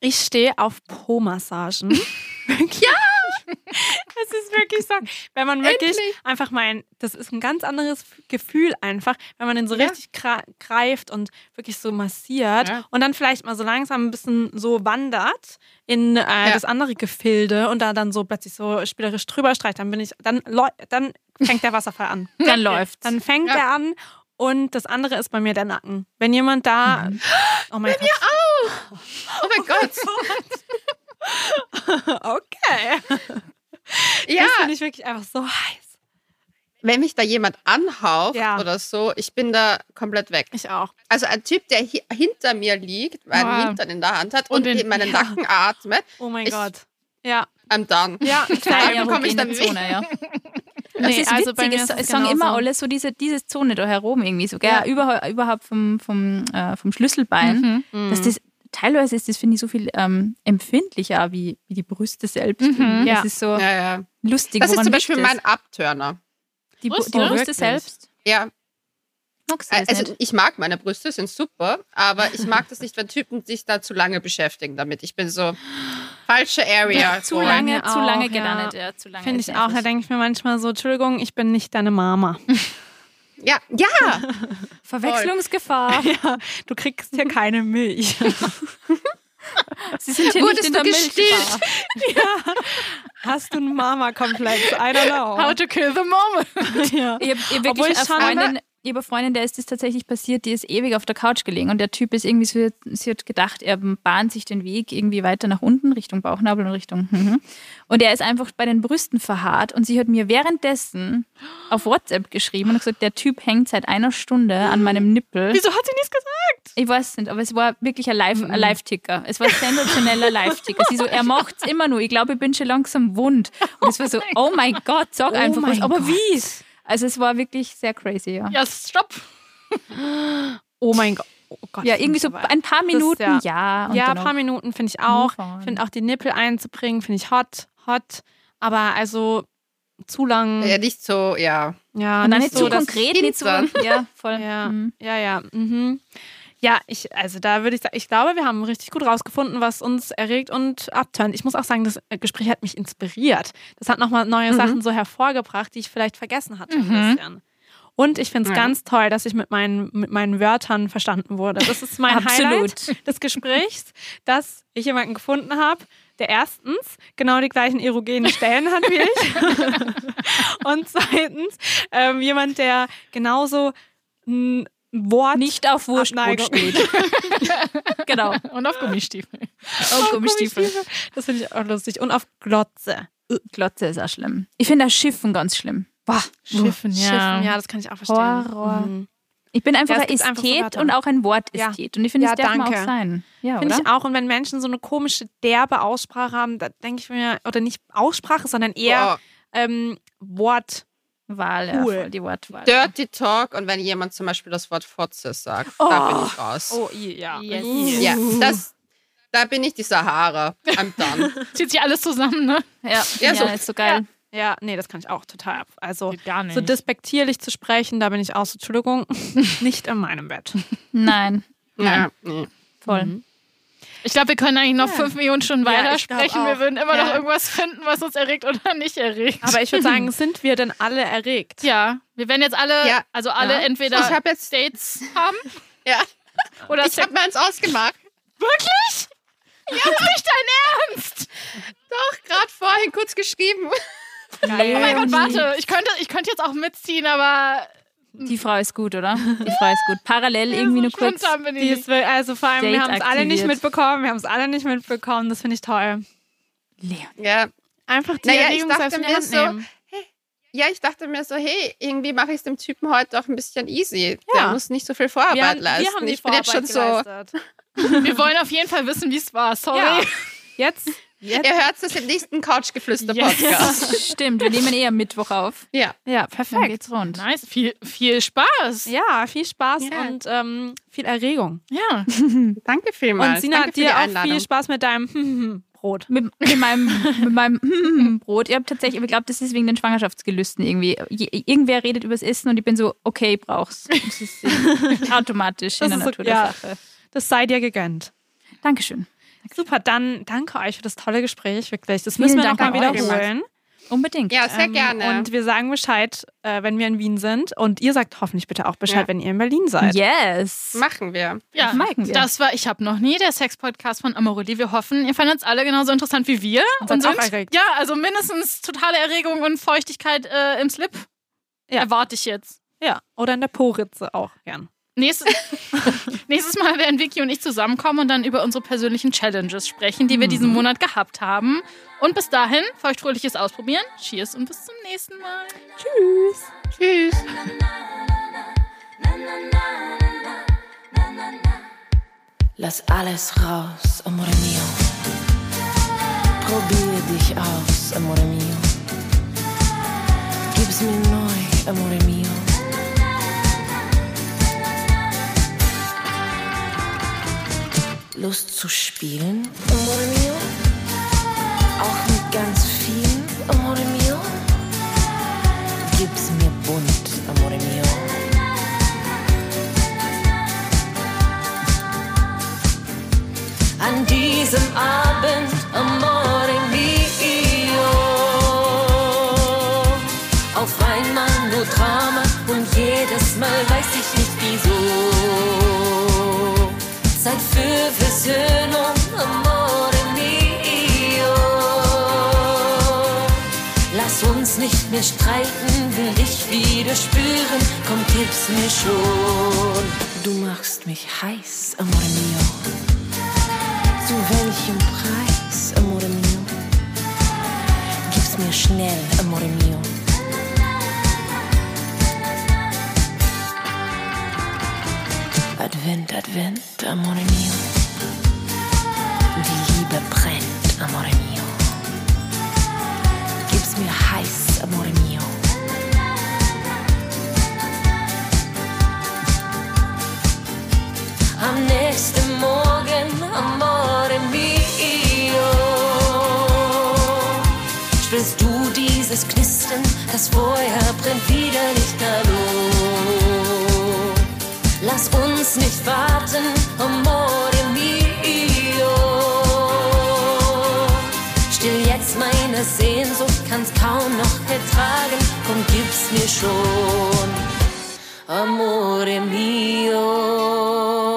Ich stehe auf Po-Massagen. ja! Es ist wirklich so, wenn man wirklich Endlich. einfach mal, das ist ein ganz anderes Gefühl einfach, wenn man den so Ja. richtig greift und wirklich so massiert Ja. und dann vielleicht mal so langsam ein bisschen so wandert in äh, das andere Gefilde und da dann so plötzlich so spielerisch drüber streicht, dann bin ich, dann, dann fängt der Wasserfall an. Dann läuft's. Dann fängt Ja. er an und das andere ist bei mir der Nacken. Wenn jemand da, oh mein Gott, Oh mein Gott. okay, Ja, das finde ich wirklich einfach so heiß. wenn mich da jemand anhaucht Ja. oder so, ich bin da komplett weg. Ich auch. Also ein Typ, der hi hinter mir liegt, meinen Wow. Hintern in der Hand hat Und und, den- in meinen ja. Nacken atmet, Oh mein Ich- Gott. Ja, I'm done. ja, Da same. bekomme ich dann Zone, ja. Das Nee, ist also bei witzig, mir es, sagen immer alle so diese, diese Zone da herum irgendwie so, gell? Ja. Über, überhaupt vom, vom, äh, vom Schlüsselbein. Mhm. Dass das, teilweise ist das, finde ich, so viel ähm, empfindlicher wie, wie die Brüste selbst. irgendwie. Ja. Das ist so Ja, ja. lustig. Das ist zum Beispiel mein Abturner. die, Brüste? die Brüste selbst. Ja, also nicht? ich mag meine Brüste, sind super, aber ich mag das nicht, wenn Typen sich da zu lange beschäftigen damit. Ich bin so falsche Area. Zu lange, zu lange auch, ja. gelandet, ja. Zu lange Finde ich auch. Da denke ich mir manchmal so, Entschuldigung, ich bin nicht deine Mama. Ja, ja. Verwechslungsgefahr. ja, du kriegst hier keine Milch. Sie sind hier Wurdest nicht in du der gestillt? Milchbar. Hast du einen Mama-Komplex? I don't know. How to kill the moment. ja. Ich habe hab Obwohl wirklich ich eine schon- Freundin, ich eine Freundin, der ist das tatsächlich passiert, die ist ewig auf der Couch gelegen und der Typ ist irgendwie so, sie hat gedacht, er bahnt sich den Weg irgendwie weiter nach unten, Richtung Bauchnabel und Richtung. Mhm. Und er ist einfach bei den Brüsten verharrt und sie hat mir währenddessen auf WhatsApp geschrieben und gesagt, der Typ hängt seit einer Stunde an meinem Nippel. Wieso hat sie nichts gesagt? Ich weiß nicht, aber es war wirklich ein Live- Live-Ticker. es war ein sensationeller Live-Ticker. Sie so, er macht's immer nur. Ich glaube, ich bin schon langsam wund. Und es war so, oh mein Gott, sag Oh einfach was. mein Aber Gott. wie? Also es war wirklich sehr crazy, ja. Ja, stopp. Oh mein Gott. Oh Gott Ja, ich irgendwie so ein paar Das- Minuten, ja. ja. Ja, dann ein paar Minuten finde ich auch. Ich finde auch die Nippel einzubringen, finde ich hot, hot. Aber also zu lang. ja, nicht so, ja. Ja, Und dann nicht nicht zu dass- konkret, nicht so. Ja, voll. Ja, Mhm. ja, ja. Mhm. Ja, ich, also da würde ich sagen, ich glaube, wir haben richtig gut rausgefunden, was uns erregt und abturnt. Ich muss auch sagen, das Gespräch hat mich inspiriert. Das hat nochmal neue Sachen so hervorgebracht, die ich vielleicht vergessen hatte ein bisschen. Und ich finde es Ja. ganz toll, dass ich mit meinen, mit meinen Wörtern verstanden wurde. Das ist mein. Highlight des Gesprächs, dass ich jemanden gefunden habe, der erstens genau die gleichen erogenen Stellen hat wie ich. und zweitens ähm, jemand, der genauso Wort Nicht auf Wurstbrot steht. genau. Und auf Gummistiefel. Oh, Gummistiefel. Das finde ich auch lustig. Und auf Glotze. Glotze ist auch schlimm. Ich finde das Schiffen ganz schlimm. Boah. Schiffen, ja. Schiffen, ja, das kann ich auch verstehen. Horror. Mhm. Ich bin einfach Ja, es ein gibt einfach so Ästhet und auch ein Wortästhet. Und ich finde, Ja, das darf man danke. auch sein. Ja, Finde oder? ich auch. Und wenn Menschen so eine komische, derbe Aussprache haben, da denke ich mir, oder nicht Aussprache, sondern eher ähm, Wort. Wahl, ja, Cool. voll, die Wortwahl. Dirty Talk und wenn jemand zum Beispiel das Wort Fotze sagt, da bin ich raus. Oh, ja. Yes. I. Ja, das, da bin ich die Sahara. I'm done. Zieht sich alles zusammen, ne? Ja, Ja, ja, so- ist so geil. Ja, nee, das kann ich auch total ab. Also, Geht gar nicht. so despektierlich zu sprechen, da bin ich auch so, Entschuldigung, nicht in meinem Bett. Nein, Ja, nee. voll. Mhm. Ich glaube, wir können eigentlich noch fünf Millionen Stunden Ja, weitersprechen. Wir würden immer Ja. noch irgendwas finden, was uns erregt oder nicht erregt. Aber ich würde sagen, sind wir denn alle erregt? ja, wir werden jetzt alle, Ja. also alle Ja. entweder Ich habe jetzt, Dates haben ja, oder ich habe meins ausgemacht. Wirklich? Ja, nicht dein Ernst! Doch, gerade vorhin kurz geschrieben. Oh mein Gott, warte. Ich könnte, ich könnte jetzt auch mitziehen, aber Die Frau ist gut, oder? Die Frau ist gut. Parallel irgendwie nur kurz. spontan bin ich Die nicht. ist, wir- also vor allem, wir Date haben es alle nicht mitbekommen. Wir haben es alle nicht mitbekommen. Das finde ich toll. Leon. Ja, Einfach die Naja, ich Erregung dachte selbst in die mir so, nehmen. ja, ich dachte mir so, hey, irgendwie mache ich es dem Typen heute auch ein bisschen easy. Ja. Der muss nicht so viel Vorarbeit Wir haben, leisten. wir haben die ich bin jetzt schon Vorarbeit so, geleistet. Wir wollen auf jeden Fall wissen, wie es war. Sorry. Ja. Jetzt, jetzt. ihr hört es im nächsten Couchgeflüster-Podcast. Stimmt, wir nehmen eher Mittwoch auf. Ja. Ja, Dann perfekt. geht's rund. Nice. Viel, viel Spaß. Ja, viel Spaß Ja. und ähm, viel Erregung. Ja. Danke vielmals. Und Sina, Danke dir auch Einladung. viel Spaß mit deinem Brot. Mit, mit meinem, mit meinem Brot. Ich habe tatsächlich, ich glaube, das ist wegen den Schwangerschaftsgelüsten irgendwie. Irgendwer redet übers Essen und ich bin so, okay, brauch's. Das ist automatisch in Das der ist Natur so- ja. der Sache. Das sei dir gegönnt. Dankeschön. Super, dann danke euch für das tolle Gespräch, wirklich. Das müssen wir nochmal wiederholen. Unbedingt. Ja, sehr Ähm, gerne. Und wir sagen Bescheid, äh, wenn wir in Wien sind. Und ihr sagt hoffentlich bitte auch Bescheid, Ja. wenn ihr in Berlin seid. Yes. Machen wir. Ja, Merken wir. das war Ich hab noch nie, der Sex-Podcast von Amorelie. Wir hoffen, ihr fandet es alle genauso interessant wie wir. Und seid auch erregt. Ja, also mindestens totale Erregung und Feuchtigkeit äh, im Slip. Ja. Erwarte ich jetzt. Ja, oder in der Po-Ritze auch gern. Nächstes, nächstes Mal werden Vicky und ich zusammenkommen und dann über unsere persönlichen Challenges sprechen, die wir diesen Monat gehabt haben. Und bis dahin, feuchtfröhliches Ausprobieren. Cheers und bis zum nächsten Mal. Tschüss. Tschüss. Lass alles raus, amore mio. Probier dich aus, amore mio. Gib's mir neu, amore mio. Lust zu spielen, amore mio. Auch mit ganz vielen, amore mio. Gib's mir bunt, amore mio. an diesem Abend, amore mio. Auf einmal nur Drama und jedes Mal weiß ich nicht wieso. Zeit für Nicht mehr streiten, will dich wieder spüren, komm, gib's mir schon. Du machst mich heiß, amore mio. Zu welchem Preis, amore mio? Gib's mir schnell, amore mio. Advent, Advent, amore mio. Liebe brennt, amore mio. Gib's mir heiß, amore mio. Am nächsten Morgen, amore mio. Spürst du dieses Knistern? Das Feuer brennt wieder lichterloh. Lass uns nicht warten, amore deine Sehnsucht kannst kaum noch ertragen. Komm, gib's mir schon, amore mio.